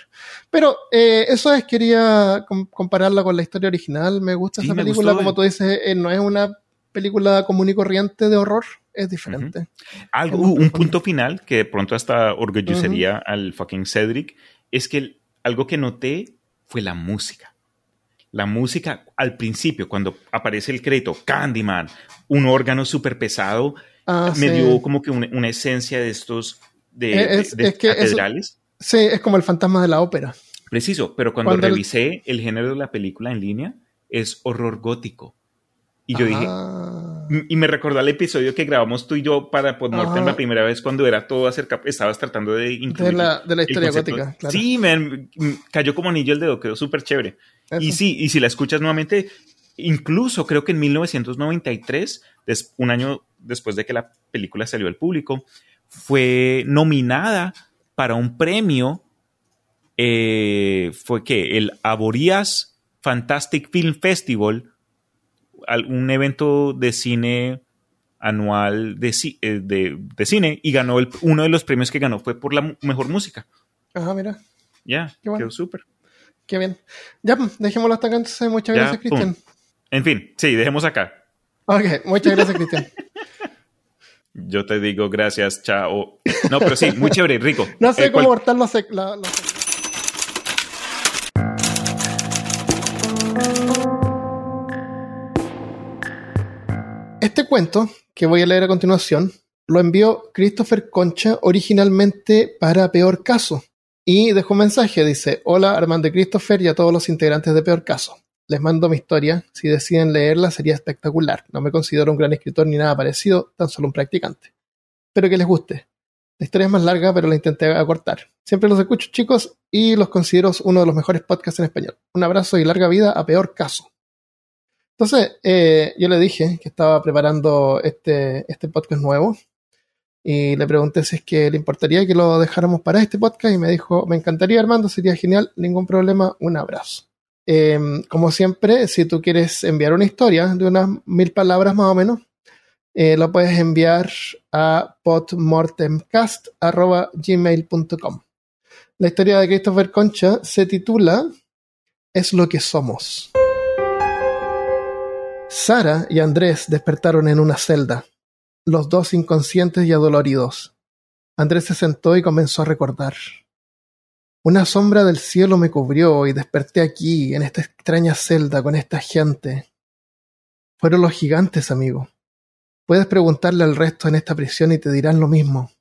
Pero eh, eso es, quería com- compararla con la historia original. Me gusta Sí, esa me película, gustó. como tú dices, eh, no es una película común y corriente de horror, es diferente. Algo, Es muy un punto final que de pronto hasta orgullecería al fucking Cedric es que el- algo que noté fue la música. La música al principio, cuando aparece el crédito, Candyman, un órgano súper pesado, Ah, me sí. dio como que una, una esencia de estos de, Es- de- de es que eso- catedrales. Sí, es como el fantasma de la ópera. Preciso, pero cuando, revisé el... género de la película en línea, es horror gótico. Y yo dije, Ah. M- Y me recordó el episodio que grabamos tú y yo para Podmortem Ajá. la primera vez cuando era todo acerca, estabas tratando de incluir de la, de la el historia gótica, claro. Sí, man, m- cayó como anillo el dedo, quedó súper chévere. Y sí, y si la escuchas nuevamente, incluso creo que en 1993, des- un año después de que la película salió al público, fue nominada para un premio, eh, fue que el Aborías Fantastic Film Festival, al- un evento de cine anual de, eh, de- de cine, y ganó el- uno de los premios que ganó fue por la mejor música. Ajá, mira. Ya, Qué bueno. quedó súper. Qué bien. Ya, pues, dejémoslo hasta acá entonces. Muchas Ya, gracias. Cristian. En fin, sí, dejemos acá. Ok, muchas gracias, Cristian. Yo te digo gracias, chao. No, pero sí, muy chévere, rico. No sé Eh, cómo cual- cortar la- Este cuento, que voy a leer a continuación, lo envió Christopher Concha originalmente para Peor Caso. Y dejó un mensaje, dice, hola Armando Christopher y a todos los integrantes de Peor Caso. Les mando mi historia, si deciden leerla sería espectacular. No me considero un gran escritor ni nada parecido, tan solo un practicante. Espero que les guste. La historia es más larga, pero la intenté acortar. Siempre los escucho, chicos, y los considero uno de los mejores podcasts en español. Un abrazo y larga vida a peor caso. Entonces, eh, yo le dije que estaba preparando este, este podcast nuevo y le pregunté si es que le importaría que lo dejáramos para este podcast y me dijo, me encantaría Armando, sería genial, ningún problema, un abrazo. Eh, como siempre, si tú quieres enviar una historia de unas mil palabras más o menos, eh, lo puedes enviar a podmortemcast.gmail.com. La historia de Christopher Concha se titula Es lo que somos. Sara y Andrés despertaron en una celda, los dos inconscientes y adoloridos. Andrés se sentó y comenzó a recordar. Una sombra del cielo me cubrió y desperté aquí, en esta extraña celda, con esta gente. Fueron los gigantes, amigo. Puedes preguntarle al resto en esta prisión y te dirán lo mismo.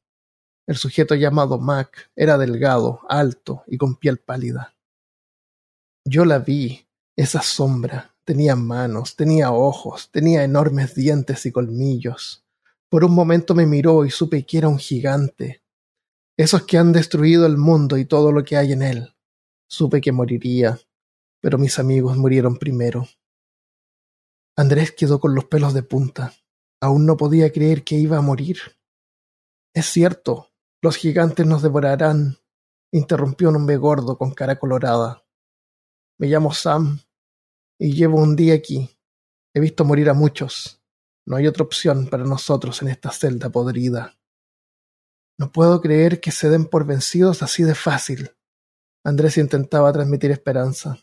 El sujeto llamado Mac era delgado, alto y con piel pálida. Yo la vi, esa sombra. Tenía manos, tenía ojos, tenía enormes dientes y colmillos. Por un momento me miró y supe que era un gigante. Esos que han destruido el mundo y todo lo que hay en él. Supe que moriría, pero mis amigos murieron primero. Andrés quedó con los pelos de punta. Aún no podía creer que iba a morir. Es cierto, los gigantes nos devorarán, interrumpió un hombre gordo con cara colorada. Me llamo Sam y llevo un día aquí. He visto morir a muchos. No hay otra opción para nosotros en esta celda podrida. No puedo creer que se den por vencidos así de fácil. Andrés intentaba transmitir esperanza.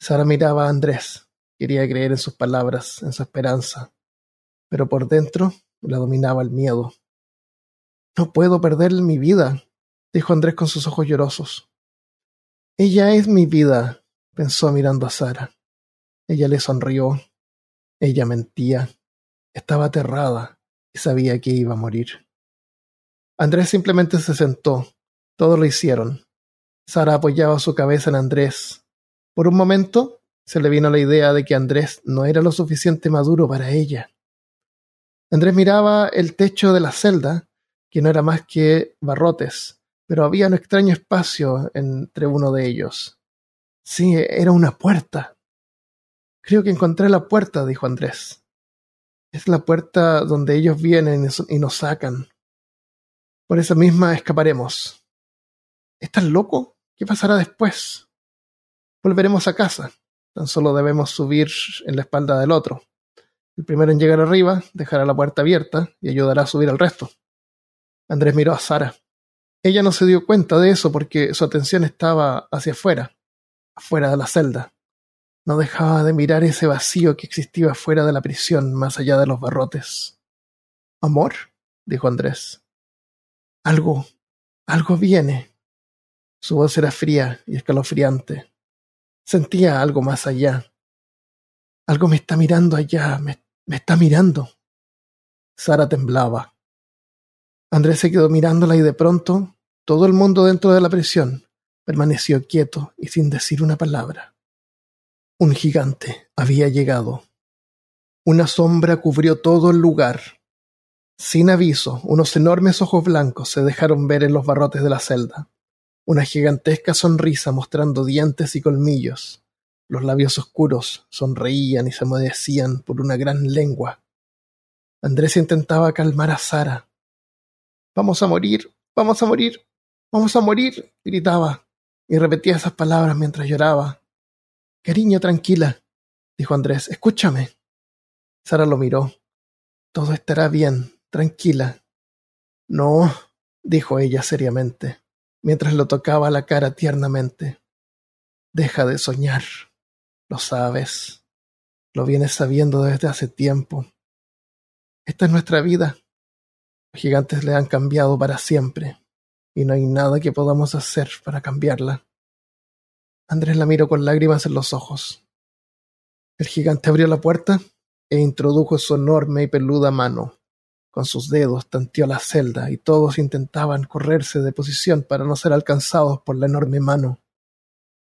Sara miraba a Andrés. Quería creer en sus palabras, en su esperanza. Pero por dentro la dominaba el miedo. No puedo perder mi vida, dijo Andrés con sus ojos llorosos. Ella es mi vida, pensó mirando a Sara. Ella le sonrió. Ella mentía. Estaba aterrada y sabía que iba a morir. Andrés simplemente se sentó. Todos lo hicieron. Sara apoyaba su cabeza en Andrés. Por un momento se le vino la idea de que Andrés no era lo suficiente maduro para ella. Andrés miraba el techo de la celda, que no era más que barrotes, pero había un extraño espacio entre uno de ellos. Sí, era una puerta. Creo que encontré la puerta, dijo Andrés. Es la puerta donde ellos vienen y nos sacan. Por esa misma escaparemos. ¿Estás loco? ¿Qué pasará después? Volveremos a casa. Tan solo debemos subir en la espalda del otro. El primero en llegar arriba dejará la puerta abierta y ayudará a subir al resto. Andrés miró a Sara. Ella no se dio cuenta de eso porque su atención estaba hacia afuera, afuera de la celda. No dejaba de mirar ese vacío que existía fuera de la prisión, más allá de los barrotes. ¿Amor? dijo Andrés. Algo, algo viene. Su voz era fría y escalofriante. Sentía algo más allá. Algo me está mirando allá, me, me está mirando. Sara temblaba. Andrés se quedó mirándola y de pronto todo el mundo dentro de la prisión permaneció quieto y sin decir una palabra. Un gigante había llegado. Una sombra cubrió todo el lugar. Sin aviso, unos enormes ojos blancos se dejaron ver en los barrotes de la celda. Una gigantesca sonrisa mostrando dientes y colmillos. Los labios oscuros sonreían y se humedecían por una gran lengua. Andrés intentaba calmar a Sara. Vamos a morir, vamos a morir, vamos a morir, gritaba, y repetía esas palabras mientras lloraba. Cariño, tranquila, dijo Andrés, escúchame. Sara lo miró. Todo estará bien, tranquila. No, dijo ella seriamente. mientras lo tocaba la cara tiernamente. Deja de soñar. Lo sabes. Lo vienes sabiendo desde hace tiempo. Esta es nuestra vida. Los gigantes le han cambiado para siempre, y no hay nada que podamos hacer para cambiarla. Andrés la miró con lágrimas en los ojos. El gigante abrió la puerta e introdujo su enorme y peluda mano. Con sus dedos tanteó la celda y todos intentaban correrse de posición para no ser alcanzados por la enorme mano.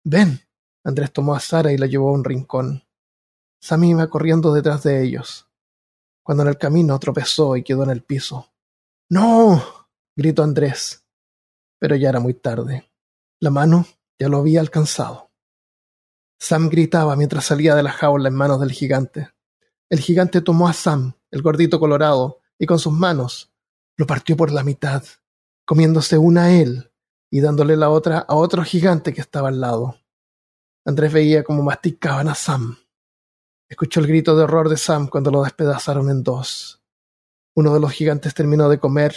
Ven. Andrés tomó a Sara y la llevó a un rincón. Sammy iba corriendo detrás de ellos, cuando en el camino tropezó y quedó en el piso. ¡No! gritó Andrés. Pero ya era muy tarde. La mano ya lo había alcanzado. Sam gritaba mientras salía de la jaula en manos del gigante. El gigante tomó a Sam, el gordito colorado, y con sus manos lo partió por la mitad, comiéndose una a él y dándole la otra a otro gigante que estaba al lado. Andrés veía cómo masticaban a Sam. Escuchó el grito de horror de Sam cuando lo despedazaron en dos. Uno de los gigantes terminó de comer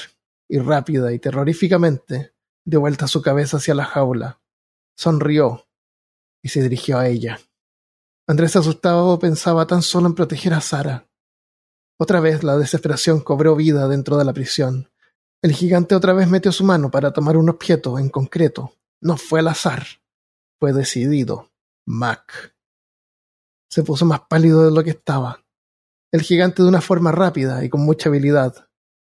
y rápida y terroríficamente dio vuelta su cabeza hacia la jaula. Sonrió y se dirigió a ella. Andrés asustado pensaba tan solo en proteger a Sara. Otra vez la desesperación cobró vida dentro de la prisión. El gigante otra vez metió su mano para tomar un objeto en concreto. No fue al azar. Fue decidido. Mac. Se puso más pálido de lo que estaba. El gigante de una forma rápida y con mucha habilidad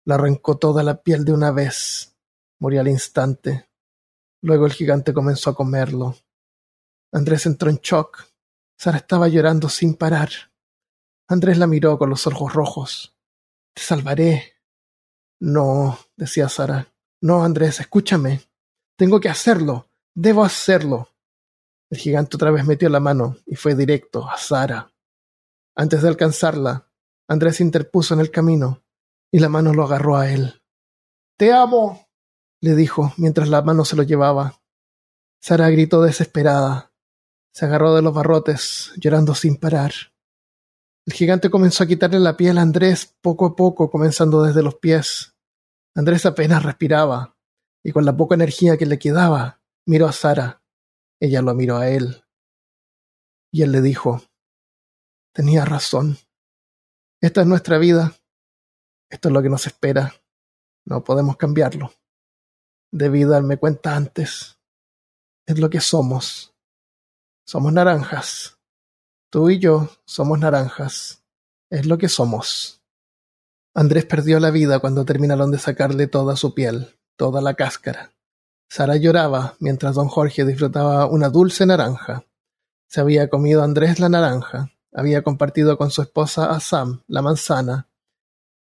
le arrancó toda la piel de una vez. Murió al instante. Luego el gigante comenzó a comerlo. Andrés entró en shock. Sara estaba llorando sin parar. Andrés la miró con los ojos rojos. Te salvaré. No, decía Sara. No, Andrés, escúchame. Tengo que hacerlo. Debo hacerlo. El gigante otra vez metió la mano y fue directo a Sara. Antes de alcanzarla, Andrés interpuso en el camino y la mano lo agarró a él. Te amo, le dijo mientras la mano se lo llevaba. Sara gritó desesperada. Se agarró de los barrotes, llorando sin parar. El gigante comenzó a quitarle la piel a Andrés poco a poco, comenzando desde los pies. Andrés apenas respiraba, y con la poca energía que le quedaba, miró a Sara. Ella lo miró a él. Y él le dijo, tenía razón. Esta es nuestra vida. Esto es lo que nos espera. No podemos cambiarlo. Debí darme cuenta antes. Es lo que somos. Somos naranjas. Tú y yo somos naranjas. Es lo que somos. Andrés perdió la vida cuando terminaron de sacarle toda su piel, toda la cáscara. Sara lloraba mientras don Jorge disfrutaba una dulce naranja. Se había comido Andrés la naranja, había compartido con su esposa a Sam la manzana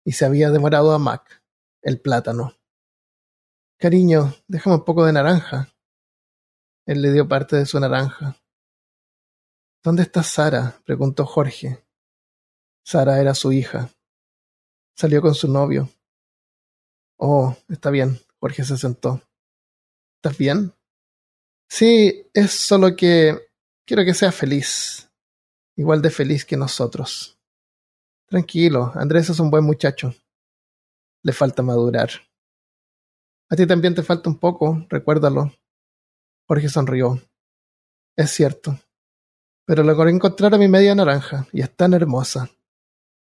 y se había demorado a Mac el plátano. Cariño, déjame un poco de naranja. Él le dio parte de su naranja. ¿Dónde está Sara? preguntó Jorge. Sara era su hija. Salió con su novio. Oh, está bien. Jorge se sentó. ¿Estás bien? Sí, es solo que quiero que sea feliz. Igual de feliz que nosotros. Tranquilo, Andrés es un buen muchacho. Le falta madurar. A ti también te falta un poco, recuérdalo. Jorge sonrió. Es cierto. Pero logré encontrar a mi media naranja, y es tan hermosa.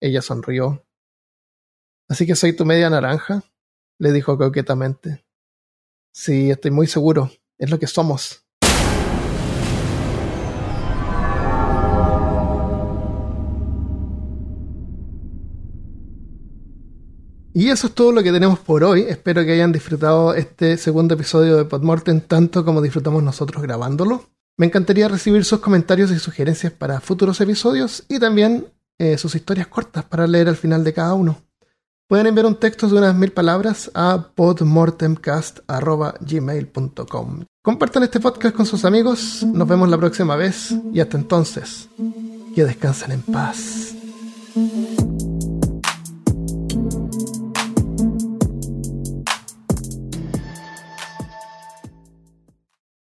Ella sonrió. ¿Así que soy tu media naranja? le dijo coquetamente. Sí, estoy muy seguro. Es lo que somos. Y eso es todo lo que tenemos por hoy. Espero que hayan disfrutado este segundo episodio de Podmortem tanto como disfrutamos nosotros grabándolo. Me encantaría recibir sus comentarios y sugerencias para futuros episodios y también eh, sus historias cortas para leer al final de cada uno. Pueden enviar un texto de unas mil palabras a podmortemcast.gmail.com. Compartan este podcast con sus amigos, nos vemos la próxima vez y hasta entonces, que descansen en paz.